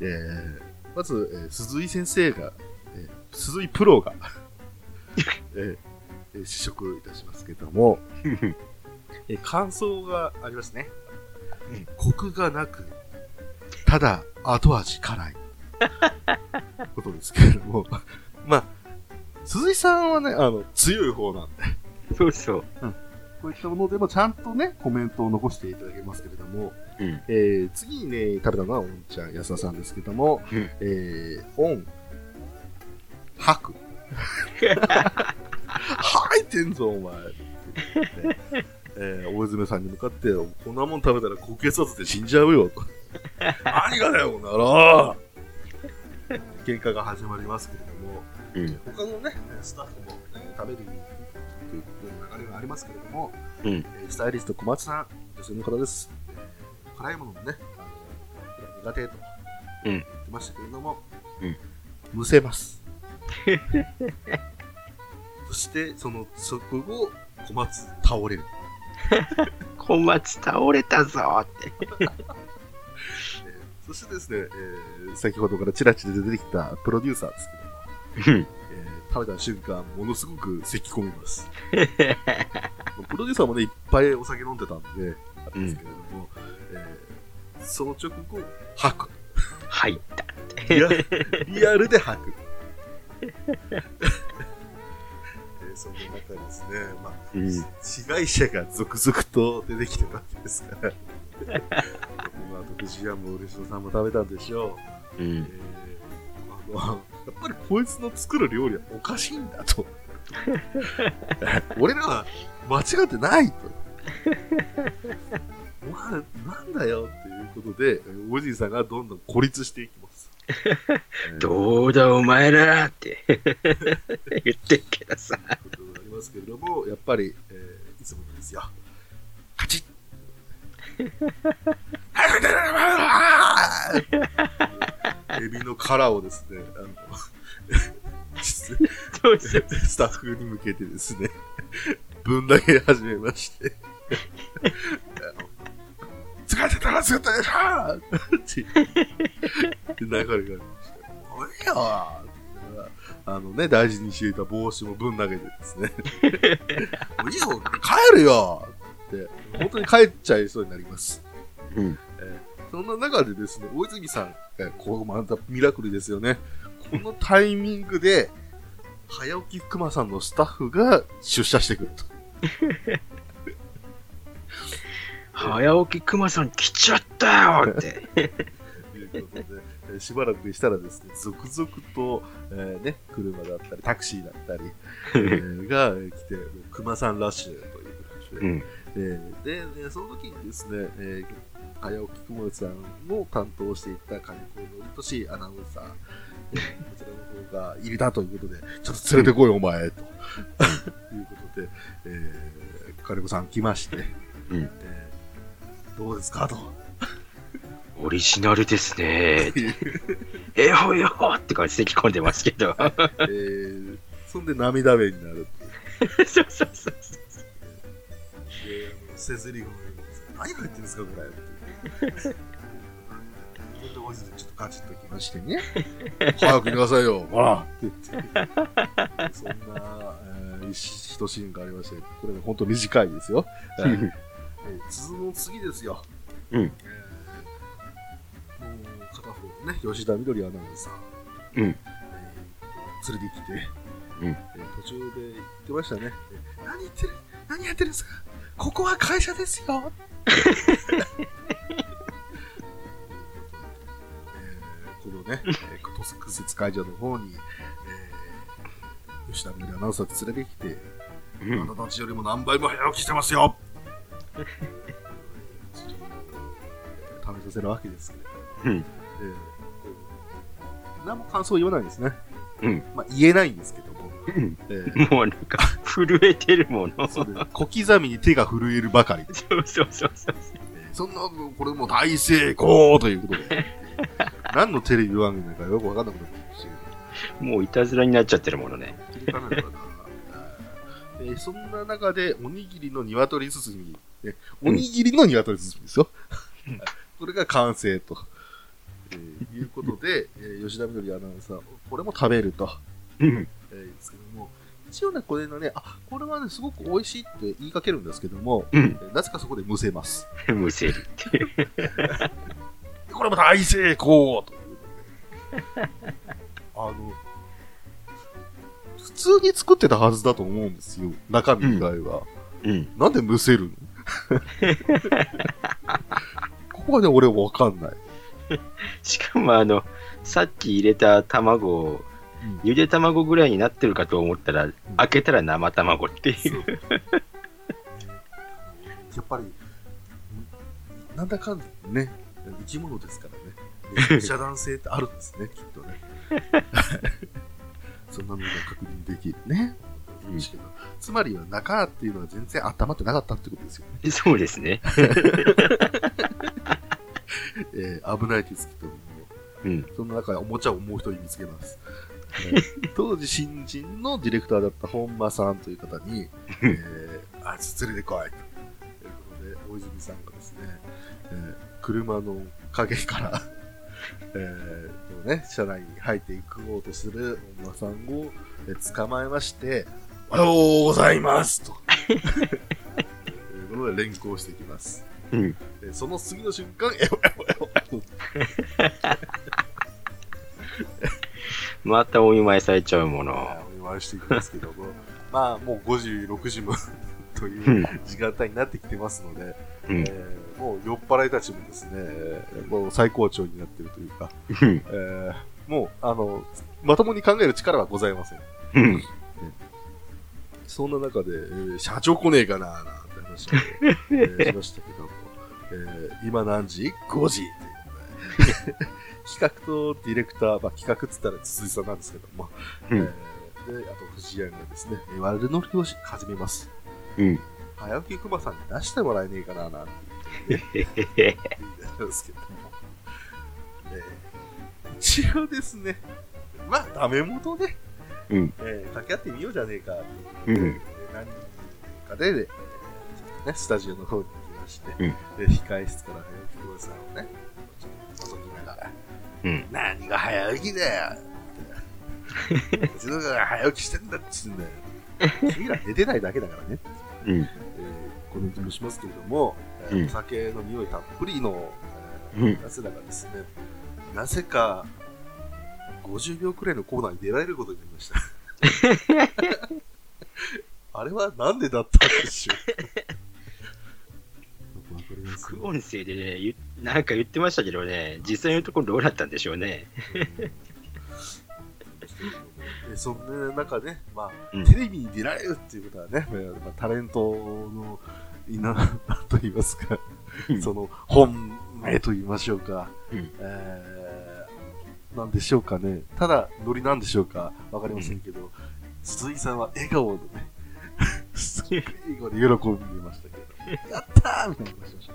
えー、まず、えー鈴井先生が、えー鈴井プロが、えーえー試食いたしますけれども、えー感想がありますね。うんコクがなく、ただ後味辛い。ことですけれども、まあ、鈴井さんはね、あの、強い方なんで、そうそう。こういったものでもちゃんとね、コメントを残していただけますけれども、うん。えー、次にね、食べたのは、おんちゃん、安田さんですけども、うんえー、オン、吐く。吐いてんぞ、お前。って言ってえー、大泉さんに向かって、こんなもん食べたら高血圧で死んじゃうよ、と。何がだよ、この野郎喧嘩が始まりますけれども、うん。他のね、スタッフも、えー食べるという流れがありますけれども、うんえースタイリスト小松さん、女性の方です。えー辛いものもね、あの苦手とうん言ってましたけれども、うんむせます。そして、その直後、小松倒れる。小松倒れたぞって。えーそしてですね、えー先ほどからチラチラ出てきたプロデューサーですけども、うん。えー食べた瞬間、ものすごく咳き込みます。プロデューサーもね、いっぱいお酒飲んでたんで、あれですけれども、えーその直後、吐く。入った。リアリアルで吐く。えーそんな中ですね、まあ、うん。被害者が続々と出てきてたわけですから、まあ、徳次はもう嬉野さんも食べたんでしょう。うん。えーあのやっぱりこいつの作る料理はおかしいんだと。俺らは間違ってないと。お前、なんだよっていうことで、おじいさんがどんどん孤立していきます。どうだお前らって 言ってるけどさ。ということがありますけれども、やっぱり、えーいつものですよ。カチッ エビの殻をですね、あの。スタッフに向けてですね、ぶん投げ始めまして、疲れてたら疲れたでしょ って流れがありました。おいよーって言いながらあのね、大事にしていた帽子もぶん投げてですね、もういいよ、帰るよって、本当に帰っちゃいそうになります。うん。えーそんな中でですね、大泉さん、えーこうまたミラクルですよね。このタイミングで、早起き熊さんのスタッフが出社してくると。早起き熊さん来ちゃったよって。いうことで、えーしばらくしたらですね、続々と、えーね、車だったり、タクシーだったり、えーがえー来て、熊さんラッシュという感じで、うん。えーで、ね、その時にですね、えー早起きくもさんを担当していた金子のりとしアナウンサー、えーこちらの方が入れたということで、ちょっと連れてこい、お前、ということで、えー金子さん来まして、うんえーどうですかと。オリジナルですね。えほよって感じで聞こんでますけど。えーそんで涙目になるっていう。そうそうそう。せずりが何入ってるんですか、これ。っちょっとカチッときましてね。早く行きなさいよ、ほらって言って。そんな、えー、一一シーンがありまして、これが本当短いですよ。えーえー続の次ですよ。うん。えーもう片方のね、吉田みどりアナウンサー。うん。えー連れてきて、うん。えー途中で言ってましたね。えー何言ってる何やってるんですか？ここは会社ですよ。えーこのね、えー、特設会場の方に、えー、吉田みどりアナウンサー連れてきて、うん。あなたたちよりも何倍も早起きしてますよ試させるわけですけど、うん。えー何も感想を言わないんですね。うん。まあ、言えないんですけども、うんえーもうなんか、震えてるもの。そう小刻みに手が震えるばかりで、うそうそうそう。そんな、これもう大成功ということで、何のテレビ番組かよくわかんなくなってましたけど。もういたずらになっちゃってるものね。えーそんな中で、おにぎりの鶏包み、ね、おにぎりの鶏包みですよ。これが完成と、えーいうことで、えー吉田みどりアナウンサー、これも食べると、うん。えーですけども、一応ね、これのね、あ、これはね、すごく美味しいって言いかけるんですけども、うん。えーなぜかそこでむせます。むせるって。これも大成功と あの、普通に作ってたはずだと思うんですよ。中身以外は。うん。なんでむせるの？ここはね、俺わかんない。しかもあの、さっき入れた卵を、ゆで卵ぐらいになってるかと思ったら、開けたら生卵っていうやっぱり、なんだかんだね、生き物ですからね。遮断性ってあるんですね、きっとね。そんなのが確認できるね。うんですけどつまりは中っていうのは全然温まってなかったってことですよね。そうですね。えー危ないですけども、うん。その中でおもちゃをもう一人見つけます。えー 当時新人のディレクターだった本間さんという方に、えー、あいつ連れてこいということで、大泉さんがですね、えー車の陰から、えーね、車内に入っていこうとする本間さんを、えー捕まえまして、おはようございますと。ということで連行していきます。うん。でその次の瞬間、えおえおえおまたお見舞いされちゃうもの。お祝いしていくんですけども、まあもう5時、6時も という時間帯になってきてますので、うん。えーもう酔っ払いたちもですね、えーもう最高潮になってるというか、うん。えーもう、あの、まともに考える力はございません。うん。そんな中で、えー社長来ねえかな、なんて話を、えー しましたけども、えー今何時 ?5 時ということで企画とディレクター、まあ、企画っつったら筒井さんなんですけども、うんえーで、あと藤谷がですね、えー悪乗りをし始めます。うん。早起き熊さんに出してもらえねえかな、なんて。言うんですけども、えー一応ですね、まあ、ダメ元で、うん。えー掛け合ってみようじゃねえかというん。えー何人かで、ね、スタジオの方に行きまして、うんで控え室から早起き熊さんをね、ちょっと覗きながら、うん。何が早起きだよって。うちの子が早起きしてんだっつうんだよ。君ら寝てないだけだからね。うん。えーコメントもしますけれども、えーうんお酒の匂いたっぷりの、えうんー、やつらがですね、なぜか50秒くらいのコーナーに出られることになりました。あれはなんでだったんでしょう？わかります？副音声でね、言なんか言ってましたけどね、実際のところどうだったんでしょうね。でそんな中ね、まあ、うん。テレビに出られるっていうことはね、まあ、タレントの、いな、と言いますか、その、本命と言いましょうか、うん。えー、なんでしょうかね。ただ、ノリなんでしょうかわかりませんけど、鈴井さんは笑顔でね、すっごい笑顔で喜んでいましたけど、やったーみたいな話をしました。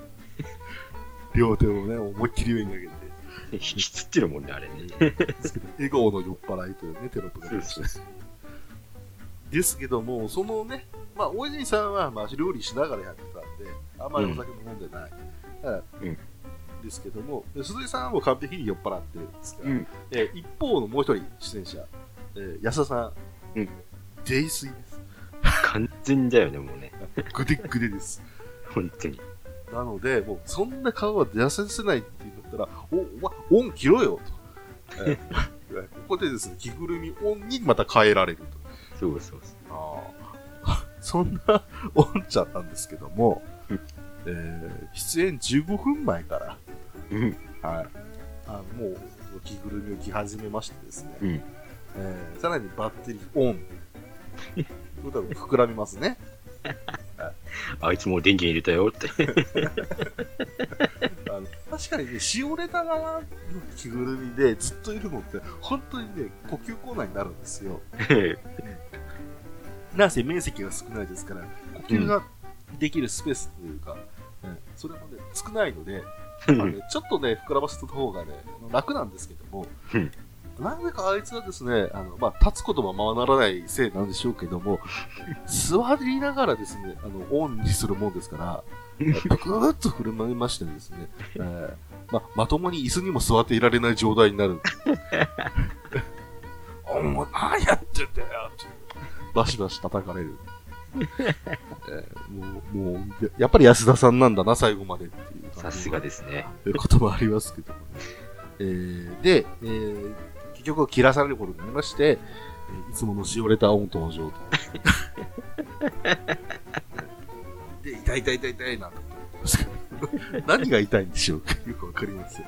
両手をね、思いっきり上に上げて、引きつってるもんね、あれね。笑顔の酔っ払いというね、テロップが出てきて。ですけども、そのね、まあ、大泉さんは、まあ、料理しながらやってたんで、あんまりお酒も飲んでない。はいうんですけども、で鈴井さんはもう完璧に酔っ払ってるんですから、うん。えー一方のもう一人出演者、えー安田さん、うん泥酔です。完全だよね、もうね。ぐでぐでです。本当に。なので、もうそんな顔は出させないって言ったら、お、おわ、オン切ろよと。えー ここでですね、着ぐるみオンにまた変えられると。そうそうそう。あ そんなオンちゃんなんですけども、うんえー出演15分前から、うん。はい、あのもう着ぐるみを着始めましてですね、うん。えーさらにバッテリーオン。これ多分膨らみますね。あいつもう電源入れたよって。あの確かにね、しおれた側の着ぐるみでずっといるのって、本当にね、呼吸コーナーになるんですよ。なんせ面積が少ないですから、呼吸ができるスペースというか、えそれもね、少ないので、まあね、ちょっとね、膨らませた方がね、楽なんですけども、うんなぜかあいつはですね、あの、まあ、立つこともままならないせいなんでしょうけども、座りながらですね、あの、オンにするもんですから、ぷくーっと振る舞いましてですね、えーまあ、まともに椅子にも座っていられない状態になる。お前何やってんだよってバシバシ叩かれる。えーもう、もう、ややっぱり安田さんなんだな、最後までっていう。さすがですね。ということもありますけどもね。えーで、えー結局切らされることになりまして、えーいつものしおれた音登場と。で、痛い痛い痛い痛いなんて言ってますけど、何が痛いんでしょうか？よくわかりません。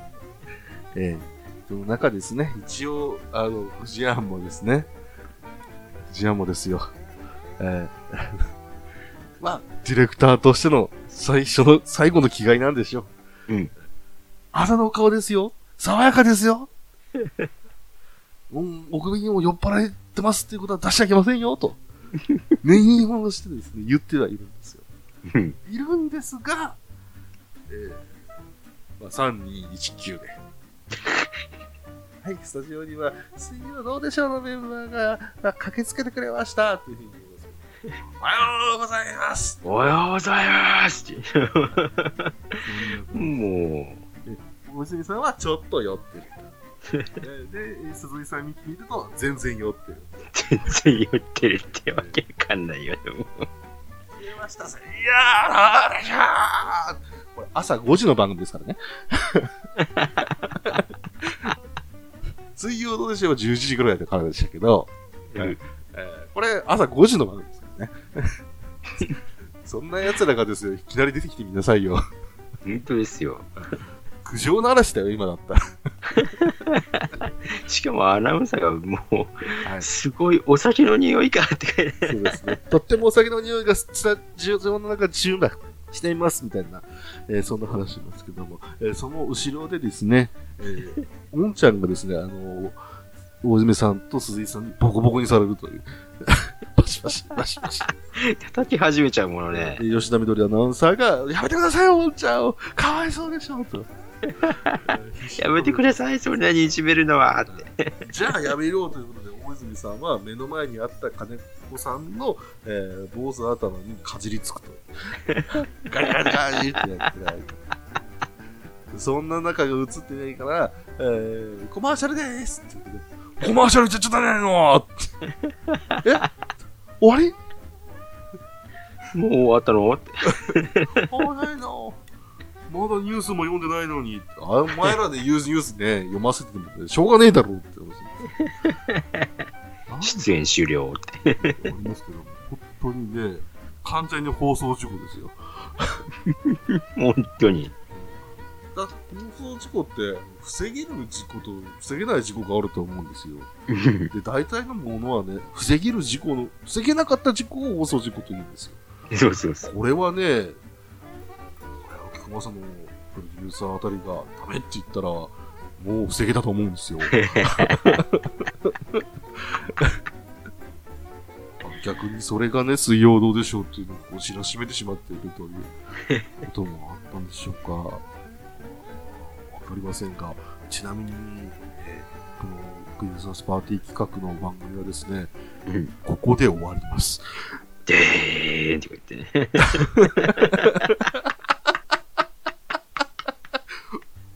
えーその中ですね、一応、あの、藤山もですね、藤山もですよ、えー まあ、ディレクターとしての最初の、最後の気概なんでしょう。うん。朝のお顔ですよ。爽やかですよ。うん、お首にも酔っ払ってますっていうことは出しちゃいけませんよ、と。念入りをしてですね、言ってはいるんですよ。うんいるんですが、えー、まあ、3219で。はい、スタジオには、水曜どうでしょうのメンバーがあ駆けつけてくれました、というふうに。おはようございます。おはようございますっても大泉さんはちょっと酔ってる。で、で鈴井さん見見ると全然酔ってる。う、全然酔ってるってわけわかんないよね。もう消えましたぜ。いやー、あらしゃーこれ朝5時の番組ですからね。水曜どうでしょう？11時ぐらいでからでしたけど、うんえーこれ朝5時の番組ですね。そんな奴らがですよ、いきなり出てきてみなさいよ。本当ですよ。苦情の嵐だよ、今だったら。しかもアナウンサーがもはう、すごいお酒の匂いかって書いてそうですね。とってもお酒の匂いがスタジオの中で充満していますみたいな、えーそんな話しますけども、えーその後ろでですね、えー、おんちゃんがですね、あのー大泉さんと鈴井さんにボコボコにされるという。バシバシ、バシバシ。叩き始めちゃうものね。で吉田みどりアナウンサーが、やめてくださいよ、おんちゃんをかわいそうでしょ、と。やめてください、そんなにいじめるのはって。じゃあやめようということで、大泉さんは目の前にあった金子さんの、えー、坊主頭にかじりつくと。ガリガリガリってやってそんな中が映ってないから、えー、コマーシャルでーすって言って、コマーシャルちゃっちゃダメなのって え？終わり？もう終わったの？って。終わないのまだニュースも読んでないのに、あお前らでユースニュースね、読ませてても、ね、しょうがねえだろうって話。出演終了って。ありますけど、本当にね、完全に放送事故ですよ。本当に。だ放送事故って、防げる事故と防げない事故があると思うんですよ。で、大体のものはね、防げる事故の、防げなかった事故を放送事故と言うんですよ。そうそうそう。これはね、これは菊間さんのプロデューサーあたりがダメって言ったら、もう防げたと思うんですよ。逆にそれがね、水曜どうでしょうっていうのをこう知らしめてしまっているということもあったんでしょうか。わかりませんが、ちなみに、えーこのクリスマスパーティー企画の番組はですね、うん。ここで終わります。でーんって言ってね。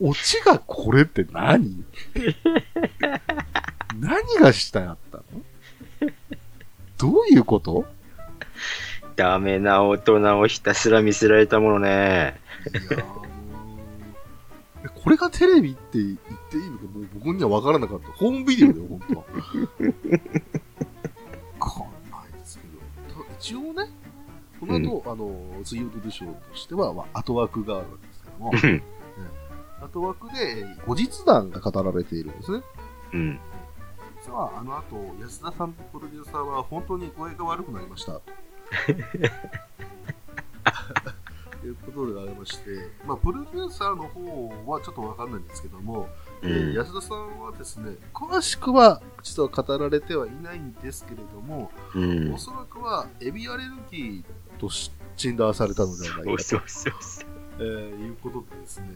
オチがこれって何？何がしたやったの？どういうこと？ダメな大人をひたすら見せられたものね。いやこれがテレビって言っていいのかもう僕には分からなかった。ホームビデオだよ、本当は。わかんないですけど。た一応ね、この後、あの、水曜どうでしょうとしては、まあ、後枠があるわけですけども、うん後枠で後日談が語られているんですね。うん。実はあの後、安田さんとプロデューサーは本当に具合が悪くなりました。ということでありまして、まあ、プロデューサーの方はちょっとわかんないんですけども、うえーん。安田さんはですね、詳しくは実は語られてはいないんですけれども、うんお。そらくはエビアレルギーと診断されたのではないかと。えーいうことでですね、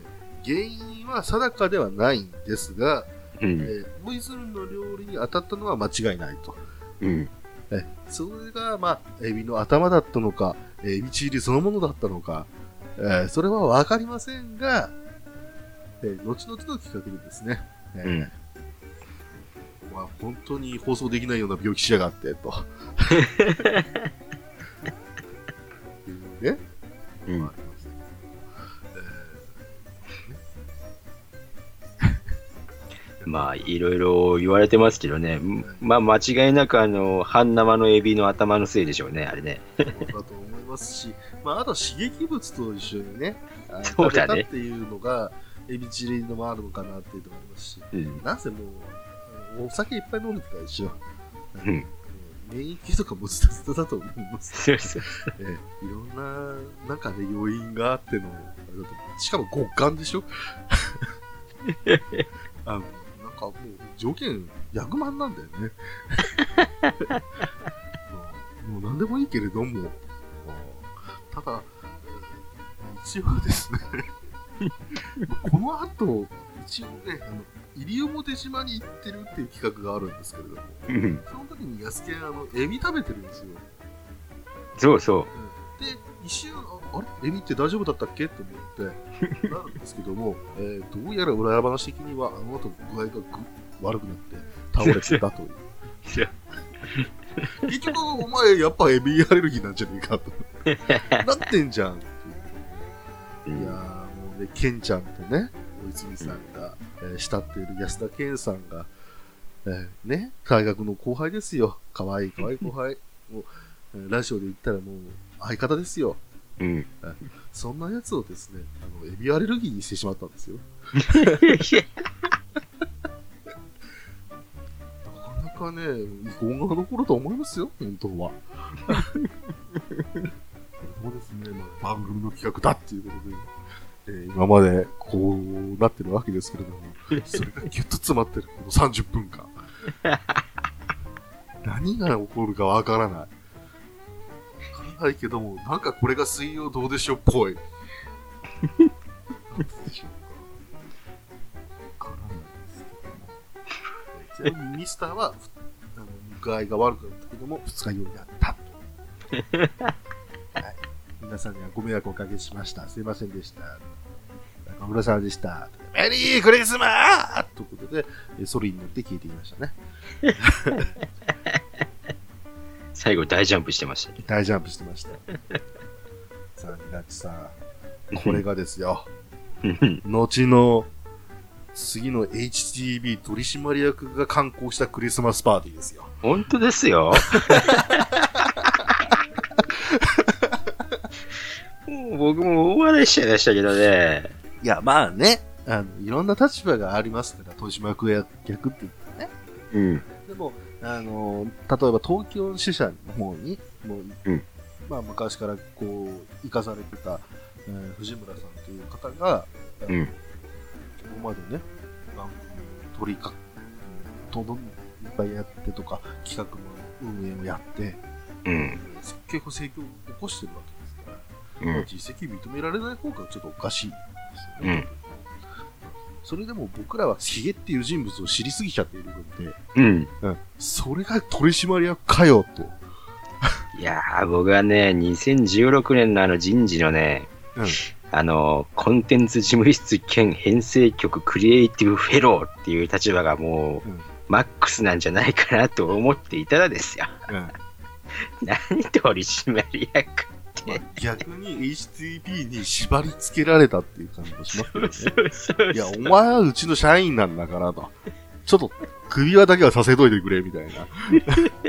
原因は定かではないんですが、えうん。ー、モイズルの料理に当たったのは間違いないと。うん。えそれが、まあ、エビの頭だったのか、エビチリそのものだったのか、えーそれはわかりませんが、えー後々の企画でですね、えーうんまあ、本当に放送できないような病気しやがって、と。ね、うん。まあいろいろ言われてますけどね。んまあ、間違いなく、あの、半生のエビの頭のせいでしょうね、あれね。ますし、まあ、あと刺激物と一緒にね、あのそう食べたっていうのが、エビチリのもあるのかなっていうのもありますし、うん。なんせもう、あのお酒いっぱい飲んでたでしょ。うん。免疫とかもズタズタだと思います。そうそう。ええいろんな、なんかね、要因があっての、あれだと思うしかも極寒でしょ あの、なんかもう、条件、100万なんだよね。もう、もう何でもいいけれども、ただ、一応ですね、この後、一応ね、あの、西表島に行ってるっていう企画があるんですけれども、うん。その時に安健、あの、エビ食べてるんですよ。そうそで、一瞬、ああれ？エビって大丈夫だったっけ？と思って、なるんですけども、えーどうやら裏話的には、あの後具合がぐ悪くなって倒れてたという。結局、お前、やっぱエビアレルギーなんじゃねえかと。なってんじゃんってう。いう。いやー、もうね、ケンちゃんとね、お泉さんが、えー慕っている安田健さんが、えーね、大学の後輩ですよ。かわいいかわいい後輩。もうえーラジオで言ったらもう、相方ですよ。うん。そんなやつをですね、あの、エビアレルギーにしてしまったんですよ。かね、遺恨が残ると思いますよ、本当は。そうですね、まあ、番組の企画だっていうことで、えー今までこうなってるわけですけれども、それがギュッと詰まってるこの30分間。何が起こるかわからない。わからないけども、なんかこれが水曜どうでしょうっぽい。なんででしょうちなみにミスターは、ふあの具合が悪くなったけども、二日酔いだったと。はい。皆さんにはご迷惑をおかけしました。すいませんでした。中村さんでした。メリークリスマスということで、えーソリに乗って消えていきましたね。最後大ジャンプしてましたね。大ジャンプしてました。さあ、ニナッチさん。これがですよ。うん後の、次の HTB 取締役が観光したクリスマスパーティーですよ。本当ですよ。も う僕も大笑いしちゃいましたけどね。いや、まあね、あの、いろんな立場がありますから、取締役や逆って言ったらね。うん。でも、あの、例えば東京支社の方に、もう、うんまあ昔からこう、生かされてた、えー藤村さんという方が、うんここまでね、番組を取りか、とどんいっぱいやってとか、企画の運営をやって、うん。結構盛況を起こしてるわけですから、うんまあ。実績認められない方がちょっとおかしいですよね。それでも僕らはヒゲっていう人物を知りすぎちゃっているので、うん。うん、それが取締役かよと。いやー、僕はね、2016年のあの人事のね、うんあの、コンテンツ事務室兼編成局クリエイティブフェローっていう立場がもう、うんマックスなんじゃないかなと思っていたらですよ。うん何取締役まあ、逆に HTP に縛り付けられたっていう感じもしますけどね。そうそういや、お前はうちの社員なんだからと。ちょっと、首輪だけはさせといてくれ、みたいな。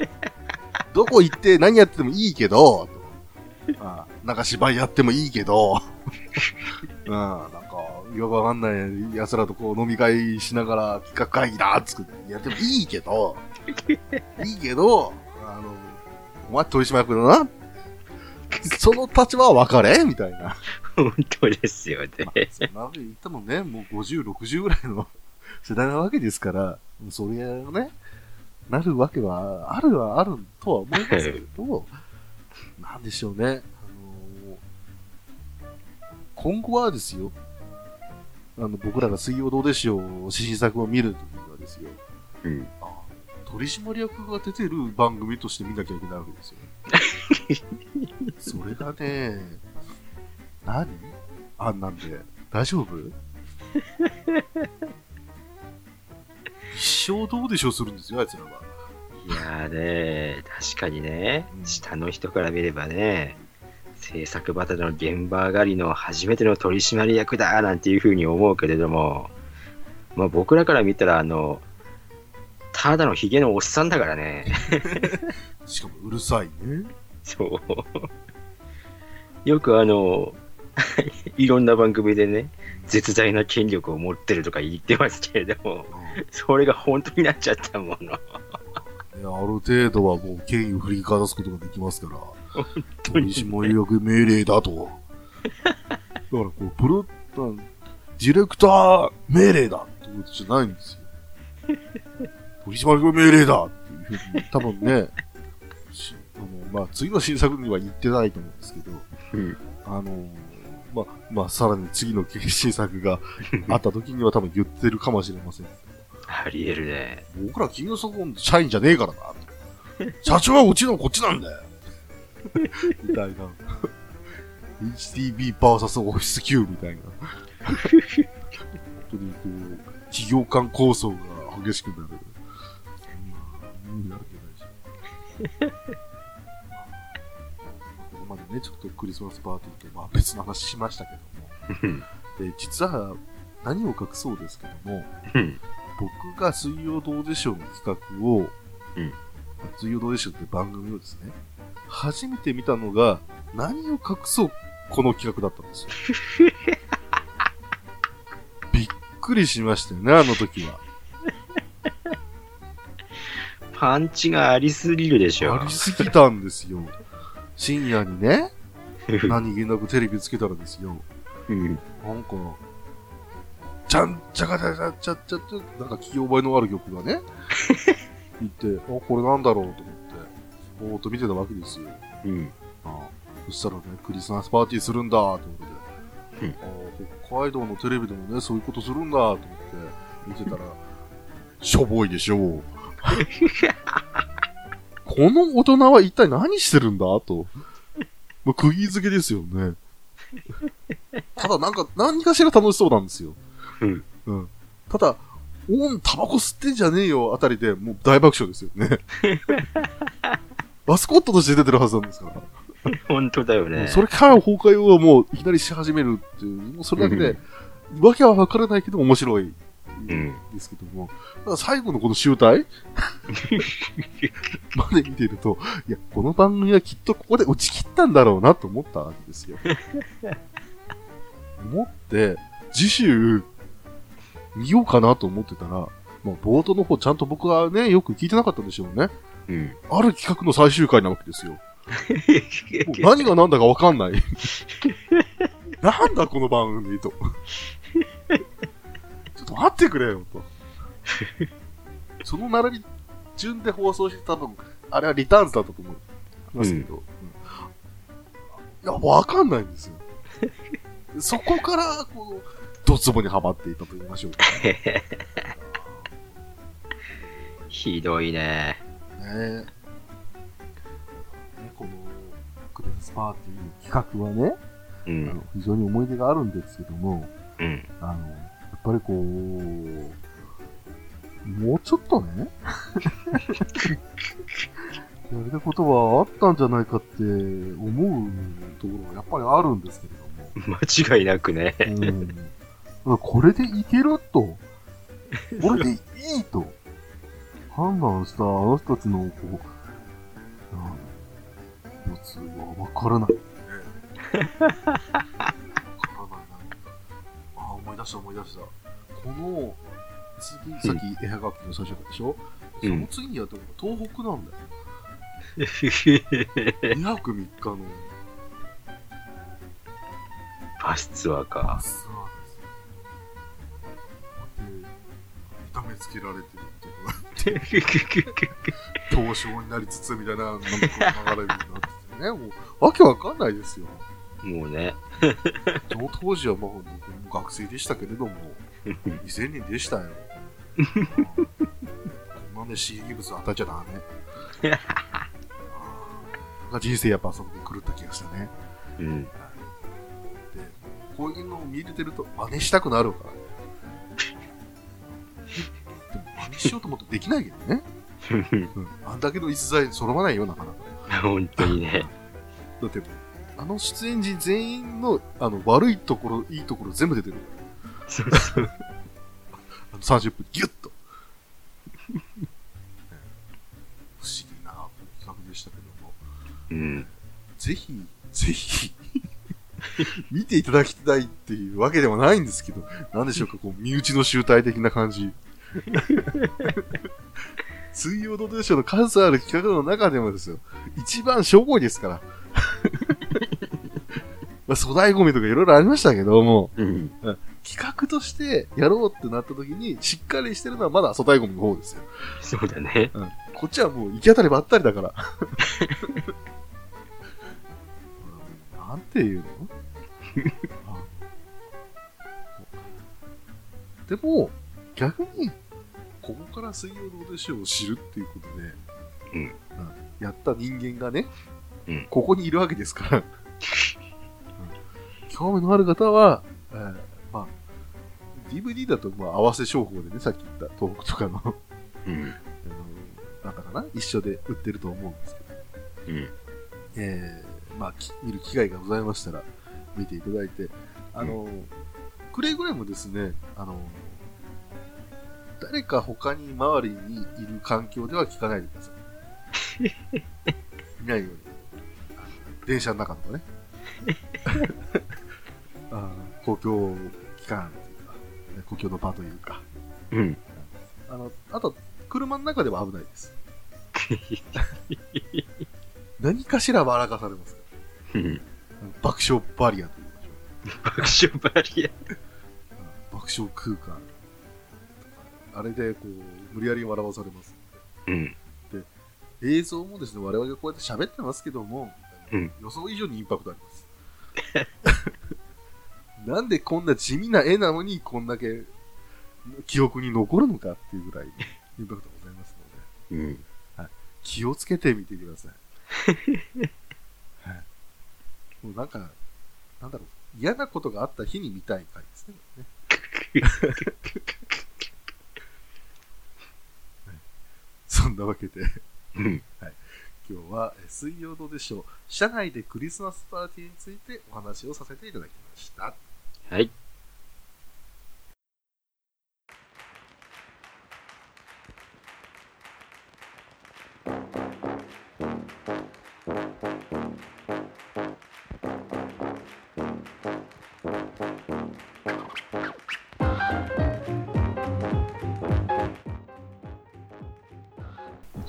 どこ行って何やってもいいけど、とあなんか芝居やってもいいけど、うん、なんか、よくわかんない奴らとこう飲み会しながら企画会議だっつってやってもいいけど、いいけど、あの、お前取締役だな。その立場は分かれ？みたいな。本当ですよね。まあ、そんなわけ言ってもね、もう50、60ぐらいの 世代なわけですから、それがね、なるわけは、あるはあるとは思いますけれど、なんでしょうね、あのー今後はですよ、あの、僕らが水曜どうでしょう、新作を見るときにはですよ、うん。あ取締役が出てる番組として見なきゃいけないわけですよ。それがね、何？あんなんで、大丈夫？一生どうでしょうするんですよ、あいつらは。いやーね、確かにね。う、ん。下の人から見ればね、制作バトルの現場上がりの初めての取締役だなんていうふうに思うけれども、まあ僕らから見たら、あの、ただのヒゲのおっさんだからね。しかもうるさいね。そう。よくあの、いろんな番組でね、絶大な権力を持ってるとか言ってますけれども、それが本当になっちゃったもの。ある程度はもう権威を振りかざすことができますから、取締役命令だと。だからこう、プロ、ディレクター命令だってことじゃないんですよ。取締役命令だっていうふうに、多分ね、しあの、まあ、次の新作には言ってないと思うんですけど、うんあの、まあ、まあ、さらに次の新作があった時には多分言ってるかもしれません。ありえるね。僕らキングソコン社員じゃねえからな。社長はうちのこっちなんだよ。みたいな。HTB バーサスオフィス Q みたいな。本当にこう、企業間構想が激しくなる。そんな、意味なわけないし。ここまでね、ちょっとクリスマスパーティーと、まあ別の話しましたけども。で、実は何を隠そうですけども、うん僕が水曜どうでしょうの企画を、うん水曜どうでしょうって番組をですね、初めて見たのが、何を隠そう、この企画だったんですよ。びっくりしましたよね、あの時は。パンチがありすぎるでしょあ。りすぎたんですよ。深夜にね、何気なくテレビつけたらですよ、うんなんか、ちゃんちゃかちゃちゃちゃちゃって、なんか聞き覚えのある曲がね、いて、あ、これなんだろうと思って、ぼーっと見てたわけですよ。うんあそしたらね、クリスマスパーティーするんだってことで、あ北海道のテレビでもね、そういうことするんだと思って、見てたら、しょぼいでしょう。この大人は一体何してるんだと。もう釘付けですよね。ただなんか、何かしら楽しそうなんですよ。うん。うん。ただ、おん、タバコ吸ってんじゃねえよ、あたりで、もう大爆笑ですよね。マスコットとして出てるはずなんですから。本当だよね。それから崩壊をもういきなりし始めるっていう、もうそれだけで、わけはわからないけど面白い。うんですけども、ただ最後のこの集大 まで見てると、いや、この番組はきっとここで打ち切ったんだろうなと思ったわけですよ。思って、次週、見ようかなと思ってたら、まあ、冒頭の方ちゃんと僕はね、よく聞いてなかったんでしょうね。うん。ある企画の最終回なわけですよ。何が何だかわかんない。なんだこの番組と。ちょっと待ってくれよと。その並び順で放送して多分、あれはリターンズだったと思いますけど。うんいや、わかんないんですよ。そこから、こう、ドツボにはまっていたと言いましょうか。ひどいね。ねえ。ねこの、クリスマスパーティーの企画はね、あうん。の非常に思い出があるんですけども、うん。あの、やっぱりこう、もうちょっとね、やりたいことはあったんじゃないかって思うところがやっぱりあるんですけれども、間違いなくね。うん、これでいけると、これでいいと、判断したあの人たちの、こう、うん、やつはわからない、ね。わからない。あ、思い出した思い出した。この、次、さっき絵はがきの最初でしょ、うんその次にやったのが東北なんだよ。2泊3日のバスツアーか。ツアー痛めつけられてるとこが、凍傷になりつつみたいな、なんかこう流れになっててね、もう、わけわかんないですよ。もうね。その当時はもう僕も学生でしたけれども、2000年でしたよ。うんこんなね、刺激物当たっちゃダメ。人生やっぱそこで狂った気がしたね。うん。で、こういうのを見れてると真似したくなるから。でも真似しようと思ってできないけどね。うん。あんだけの逸材揃わないよ、なかなか。本当にね。だって、あの出演陣全員のあの悪いところ、いいところ全部出てる。そうそう。あの30分ギュッと。不思議な企画でしたけども、うん。ぜひ、ぜひ、見ていただきたいっていうわけでもないんですけど、なんでしょうか、こう、身内の集大的な感じ。水曜どうでしょうの数ある企画の中でもですよ、一番しょぼいですから。まあ、粗大ゴミとかいろいろありましたけども、うん。企画としてやろうってなった時に、しっかりしてるのはまだ粗大ゴミの方ですよ。そうだね。こっちはもう行き当たりばったりだから。なんていうの？あでも、逆に、ここから水曜どうでしょうを知るっていうことで、うん。やった人間がね、うん。ここにいるわけですから、うん。興味のある方は、えーまあ、DVD だとまあ合わせ商法でね、さっき言った東北とかのうん。あのなんだかな一緒で売ってると思うんですけど、うん。えー、まあ、き見る機会がございましたら、見ていただいて、あの、くれぐれもですね、あの、誰か他に周りにいる環境では聞かないでください。いないように。電車の中とかね。あの公共機関というか、ね公共の場というか、うん。あの、あと、車の中では危ないです。何かしら笑かされますからうん。爆笑バリアと言いましょ爆笑バリア。う。爆笑空間。あれで、こう、無理やり笑わされます。うん。映像もですね、我々がこうやって喋ってますけども、うん予想以上にインパクトあります。なんでこんな地味な絵なのに、こんだけ記憶に残るのかっていうぐらい、インパクトがございますので、うん。気をつけてみてください。はい。もうなんか、なんだろう、嫌なことがあった日に見たい回ですね。ねはいそんなわけで、うん。今日はえ水曜どうでしょう。社内でクリスマスパーティーについてお話をさせていただきました。はい。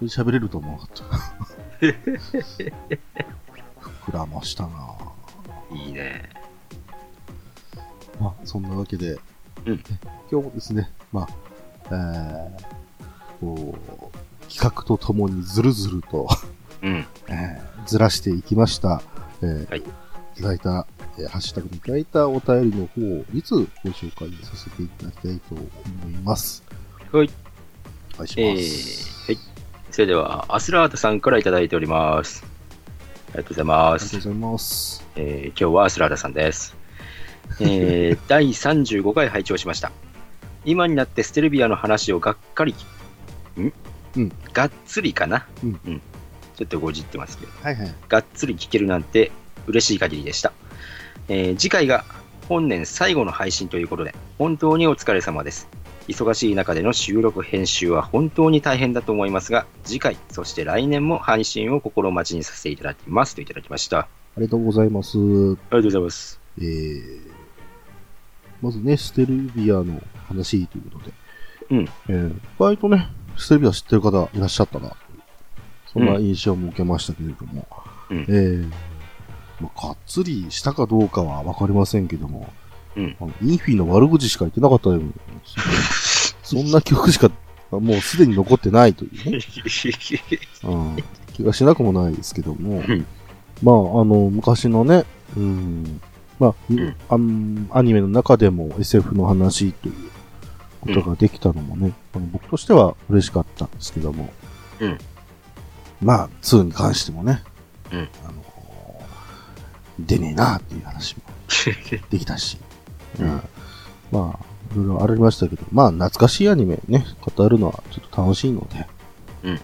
喋れると思わなかった。膨らましたなぁ。いいね。まあ、そんなわけで、うんね今日もですね、まあ、えー、こう、企画とともにずるずると、うん。えーずらしていきました。えーはいいただいた、えーハッシュタグにいただいたお便りの方を、いつご紹介させていただきたいと思います。はい。お願いしえます。ー、はい。それでは、アスラータさんからいただいております。ありがとうございますありがとう。ございます。えー今日はアスラータさんです。えー 第35回拝聴しました。今になってステルビアの話をがっかり、んうんがっつりかな、うんちょっとごじってますけど、はいはい。がっつり聞けるなんて嬉しい限りでした。えー次回が本年最後の配信ということで、本当にお疲れ様です。忙しい中での収録編集は本当に大変だと思いますが、次回、そして来年も配信を心待ちにさせていただきますといただきました。あありがとうございます。りがとうございます。えー、まずね、ステルビアの話ということで。うん。えー、意外とね、ステルビア知ってる方いらっしゃったな。そんな印象も受けましたけれども。うんえー、まあ、がっつりしたかどうかはわかりませんけども。うん。インフィの悪口しか言ってなかったよ。そんな記憶しか、もうすでに残ってないというね。うん、気がしなくもないですけども、ん。まあ、あの、昔のね、えうん。まあ、ん。あんアニメの中でも SF の話ということができたのもね、あの僕としては嬉しかったんですけども。うん。まあ、2に関してもね、うん。あの出ねえなっていう話もできたし、うんうんまあ、いろいろありましたけど、まあ、懐かしいアニメね、語るのはちょっと楽しいので、うん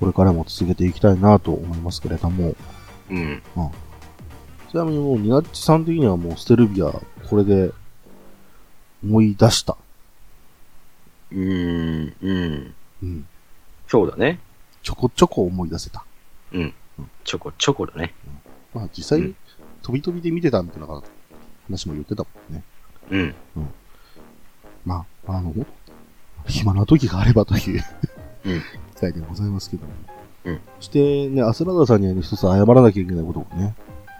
これからも続けていきたいなと思いますけれども、うん。ちなみにもう、ニナッチさん的にはもう、ステルビア、これで、思い出した。うーん。うん。うん。そうだね。ちょこちょこ思い出せた。うん。ちょこちょこだね。まあ、実際、うん飛び飛びで見てたみたいな話も言ってたもんね。うん。まあ、あの、暇な時があればという、うん。機会でございますけども。うん。そしてね、アスラダさんにはね、一つ謝らなきゃいけないことがね、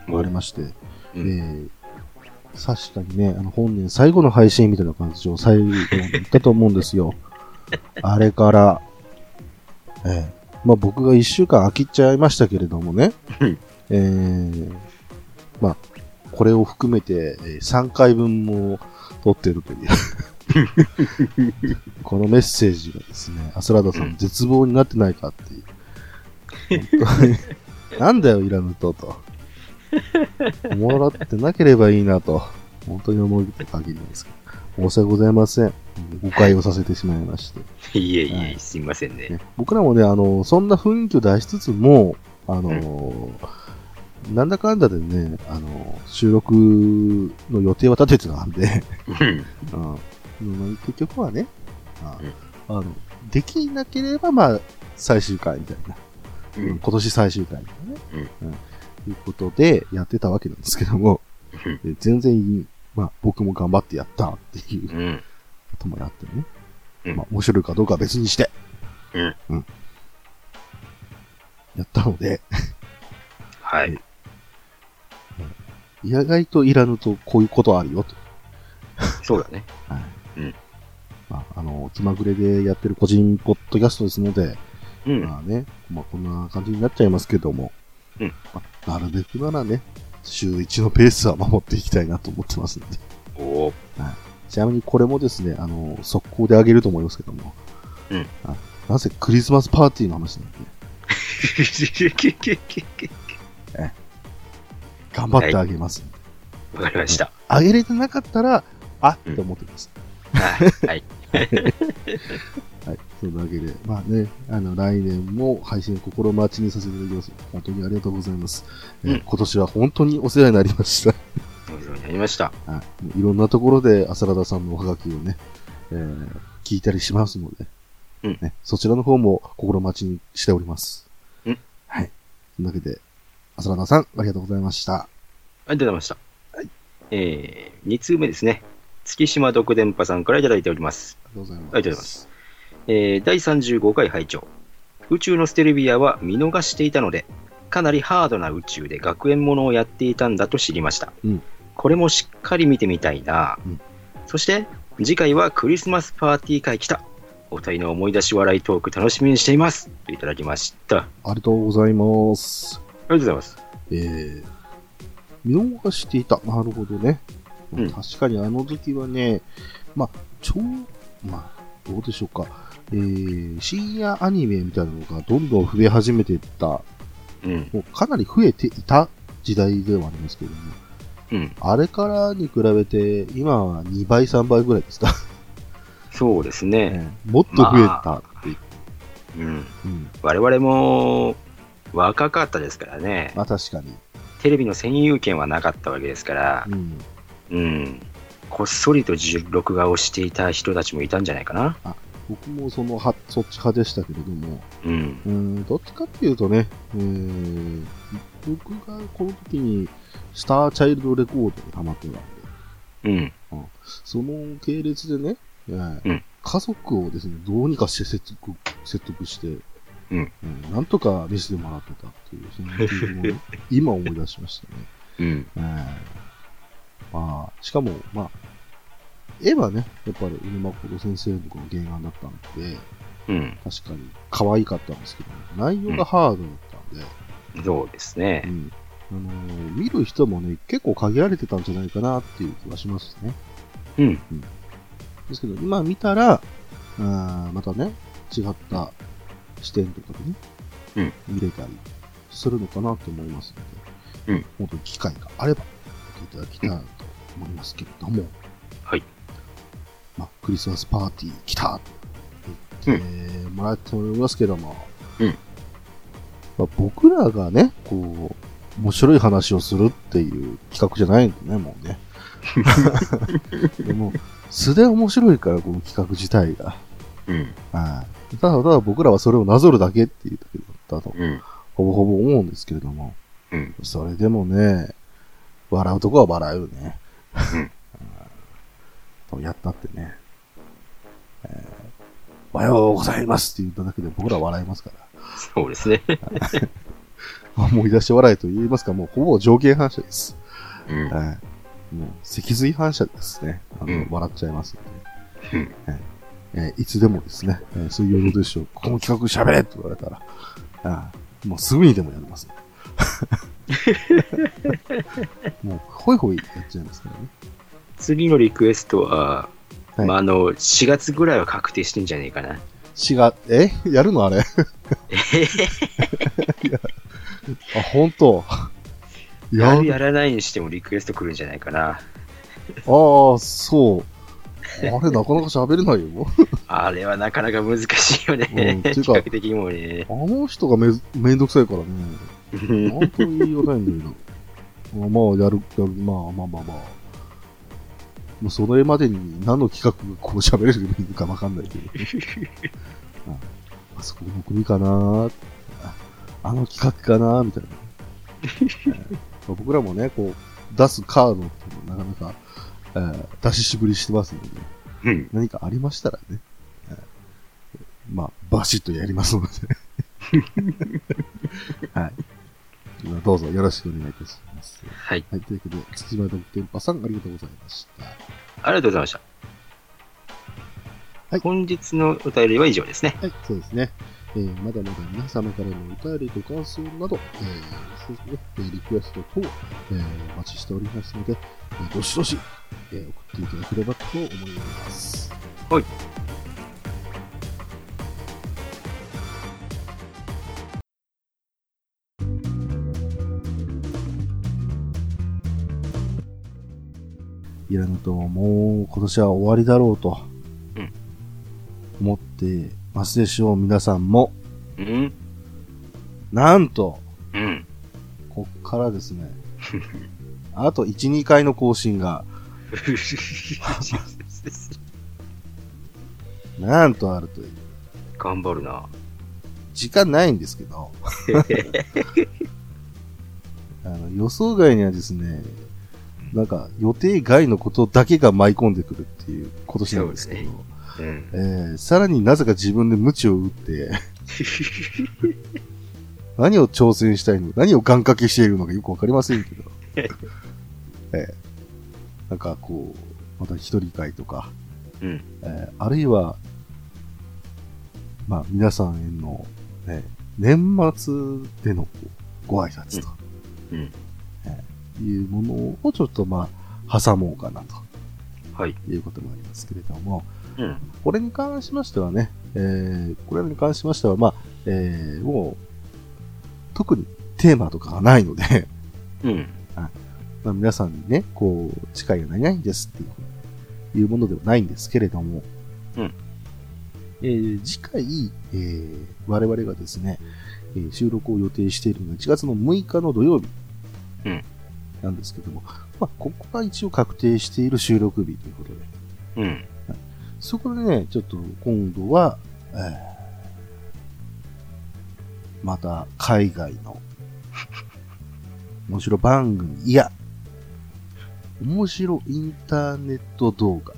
ありまして、うん。えー、確かにね、あの、本年最後の配信みたいな感じを最後に言ったと思うんですよ。あれから、ええまあ僕が一週間飽きちゃいましたけれどもね。うん、えー、まあ、これを含めて、えー3回分も撮ってるという。このメッセージがですね、アスラダさん絶望になってないかっていう。本当に、なんだよ、いらぬと、と。もらってなければいいなと、本当に思う限りですけど。申し訳ございません。誤解をさせてしまいまして。いえいえ、はいすみませんね。ね僕らもね、あの、そんな雰囲気を出しつつも、あの、なんだかんだでね、あの、収録の予定は立ててたんで、うん。うん、結局はね、あうんあの、できなければ、まあ、最終回みたいな。うん今年最終回みたいなね。うんいうことで、やってたわけなんですけども、うんえ全然、まあ、僕も頑張ってやったっていううん。こともあってね。うんまあ、面白いかどうかは別にして、うん。やったので、はい。意外といらぬとこういうことあるよと。そうだね。まあ、あの、気まぐれでやってる個人ポッドキャストですので、うん。まあね、まあこんな感じになっちゃいますけども、うん。まあ、なるべくならね、週1のペースは守っていきたいなと思ってますので。おー。ちなみにこれもですね、あの、速攻であげると思いますけども、うん。あなぜクリスマスパーティーの話なんで、頑張ってあげますんで。わかりました。あげれてなかったら、あって思ってます。はい。はい。はい。それだけで、まあね、あの、来年も配信心待ちにさせていただきます。本当にありがとうございます。えーうん今年は本当にお世話になりました。お世話になりました。はい。いろんなところで、浅田さんのおはがきをね、えー聞いたりしますので、うんね、そちらの方も心待ちにしております。うんはい。というわけで、浅田さん、ありがとうございました。ありがとうございました。えー、2通目ですね。月島独電波さんからいただいております。ありがとうございます。ありがとうございます。えー、第35回拝聴宇宙のステルビアは見逃していたので、かなりハードな宇宙で学園ものをやっていたんだと知りました。うんこれもしっかり見てみたいな。うんそして、次回はクリスマスパーティー会来た。お二人の思い出し笑いトーク楽しみにしています。といただきました。あありがとうございます。りがとうございます。えー、見逃していた。なるほどね。うん確かにあの時はね、まあ、超、まあ、どうでしょうか。えー、深夜アニメみたいなのがどんどん増え始めていった、うん。もうかなり増えていた時代ではありますけども、うん。あれからに比べて、今は2倍、3倍ぐらいですか？そうですね。ね もっと増えたっていう。うん。うん。我々も若かったですからね。まあ確かに。テレビの占有権はなかったわけですからう、ん。うん。こっそりと録画をしていた人たちもいたんじゃないかな。僕もそのは、そっち派でしたけれども、うん。うん、どっちかっていうとね、えー、僕がこの時に、スターチャイルドレコードにハマってたんで、うん。その系列でね、えーうん家族をですね、どうにかして説得説得して、うんなんとか見せてもらってたっていう、その記憶もね今思い出しましたね。うん。えーまあ、しかも、まあ、絵はね、やっぱり、犬誠先生のこの原案だったんで、うん。確かに可愛かったんですけど、内容がハードだったんで、そうですうね。ん。あのー見る人もね、結構限られてたんじゃないかなっていう気はしますね。うん。ですけど、今見たら、あーまたね、違った視点とかでね、見れたりするのかなと思いますので、うん本当に機会があれば、見ていただきたいなと思いますけれども、はい。まあ、クリスマスパーティー来たと言ってもらっておりますけども、うんまあ、僕らがね、こう、面白い話をするっていう企画じゃないんでね、もうね。でも、素で面白いから、この企画自体が。うん。はい。ただただ僕らはそれをなぞるだけっていうだけだったと、うん。ほぼほぼ思うんですけれども、うん。それでもね、笑うとこは笑うよね。うん とやったってね、えーおはようございますって言っただけで僕らは笑いますから。そうですね。思い出して笑いと言いますか、もうほぼ条件反射です。うん。はい。もう脊髄反射ですね。あの、うん笑っちゃいますので。うん。えーいつでもですね、えー水曜どうでしょう、この企画喋れって言われたら、あーもうすぐにでもやります、もう、ほいほいやっちゃいますからね。次のリクエストは、はいまあ、あの、4月ぐらいは確定してんじゃねえかな。しが、え？やるのあれ？あ、本当？やるやらないにしてもリクエスト来るんじゃないかな。ああ、そう。あれ、なかなか喋れないよ。あれはなかなか難しいよね。うんていうか企画的にもね。あの人がめ、めんどくさいからね。なんとも言い難いんだけど。まあ、まあ、やる、やる、まあまあまあまあ。もうそれまでに何の企画がこう喋れるのかわかんないけど。ああそこの国かなああの企画かなみたいな。えー僕らもね、こう、出すカードっていうのはなかなか、えー出し絞りしてますので、うん。何かありましたらね、えーまあ、バシッとやりますので。はい。どうぞよろしくお願いいたします。はい。はい。というわけで、土島の天パさん、ありがとうございました。ありがとうございました。はい本日のお便りは以上ですね。はい、そうですね。えーまだまだ皆様からのお便りご感想など、えーそうですね、えーリクエスト等、えーお待ちしておりますので、えーどしどし、えー送っていただければと思います。はい。いらぬとももう今年は終わりだろうとうん思ってますでしょう、皆さんも。うん。なんと、うん。こっからですね、あと1、2回の更新が、なんとあるという。頑張るな。時間ないんですけど、あの予想外にはですね、なんか予定外のことだけが舞い込んでくるっていう今年なんですけど、そううん。えーさらになぜか自分で鞭を打って、何を挑戦したいのか、何を願掛けしているのかよくわかりませんけど、えーなんかこう、また一人会とか、うん。えーあるいは、まあ皆さんへの、ね、年末でのご挨拶と、うん。いうものをちょっとまあ挟もうかなとはい。いうこともありますけれども、うん。これに関しましてはね、えー、これに関しましては、まあ、えー、もう、特にテーマとかがないので、うん。まあ、皆さんにね、こう、近いがないないんですっていういうものではないんですけれども、うん。えー次回、えー我々がですね、えー収録を予定しているのが1月の6日の土曜日。うん。なんですけども、まあ、ここが一応確定している収録日ということで、うん。そこでね、ちょっと今度は、えーまた海外の面白番組、いや、面白インターネット動画。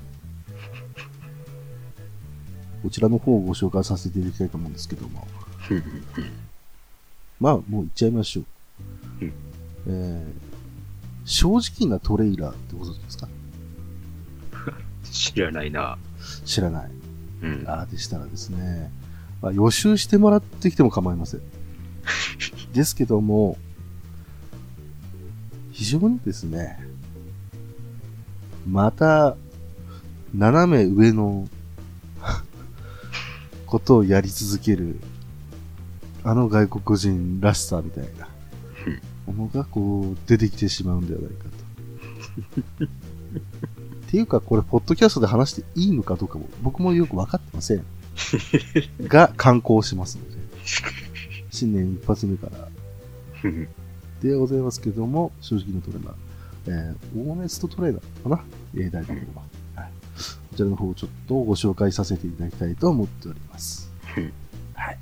こちらの方をご紹介させていただきたいと思うんですけども。まあ、もう言っちゃいましょう。うんえー正直なトレーラーってご存知ですか？知らないな。知らない。うん。ああでしたらですね、まあ、予習してもらってきても構いません。ですけども、非常にですね、また、斜め上の ことをやり続ける、あの外国人らしさみたいなものがこう出てきてしまうんではないかと。っていうか、これ、ポッドキャストで話していいのかどうかも、僕もよく分かってません。が、観光しますので。新年一発目からでございますけども、正直のトレーナー、えー、オーネストトレーナーかなえー、大体は、はい。こちらの方をちょっとご紹介させていただきたいと思っております。はい。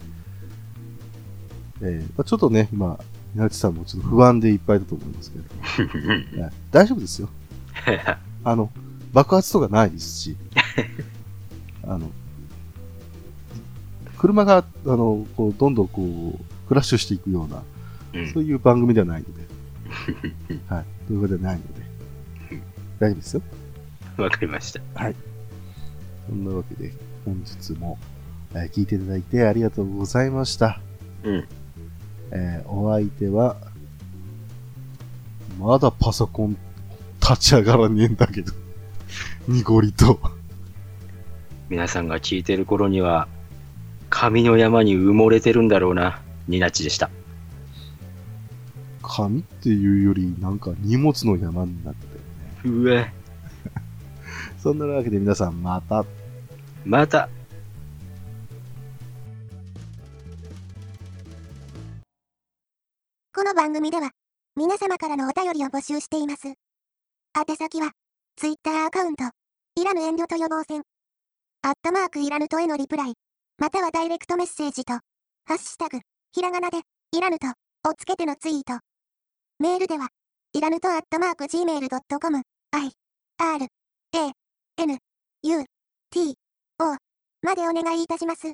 えー、まあちょっとね、今、稲内さんもちょっと不安でいっぱいだと思いますけど、はい大丈夫ですよ。あの、爆発とかないですし、あの、車が、あの、こう、どんどんこう、クラッシュしていくような、うんそういう番組ではないので、はい。そういうことではないので、大丈夫ですよ。わかりました。そんなわけで、本日も、えー聞いていただいてありがとうございました。うん。えーお相手は、まだパソコン立ち上がらねえんだけど、濁りと、皆さんが聞いてる頃には、紙の山に埋もれてるんだろうな、ニナッチでした。紙っていうより、なんか荷物の山になってたよね。うえ。そんなわけで皆さんまた。また、この番組では、皆様からのお便りを募集しています。宛先は、ツイッターアカウント、いらぬ遠慮と予防線、アットマークいらぬとへのリプライ、またはダイレクトメッセージと、ハッシュタグ、ひらがなで、いらぬと、をつけてのツイート。メールでは、いらぬとアットマーク gmail.com、i, r, a, n, u, t, o までお願いいたします。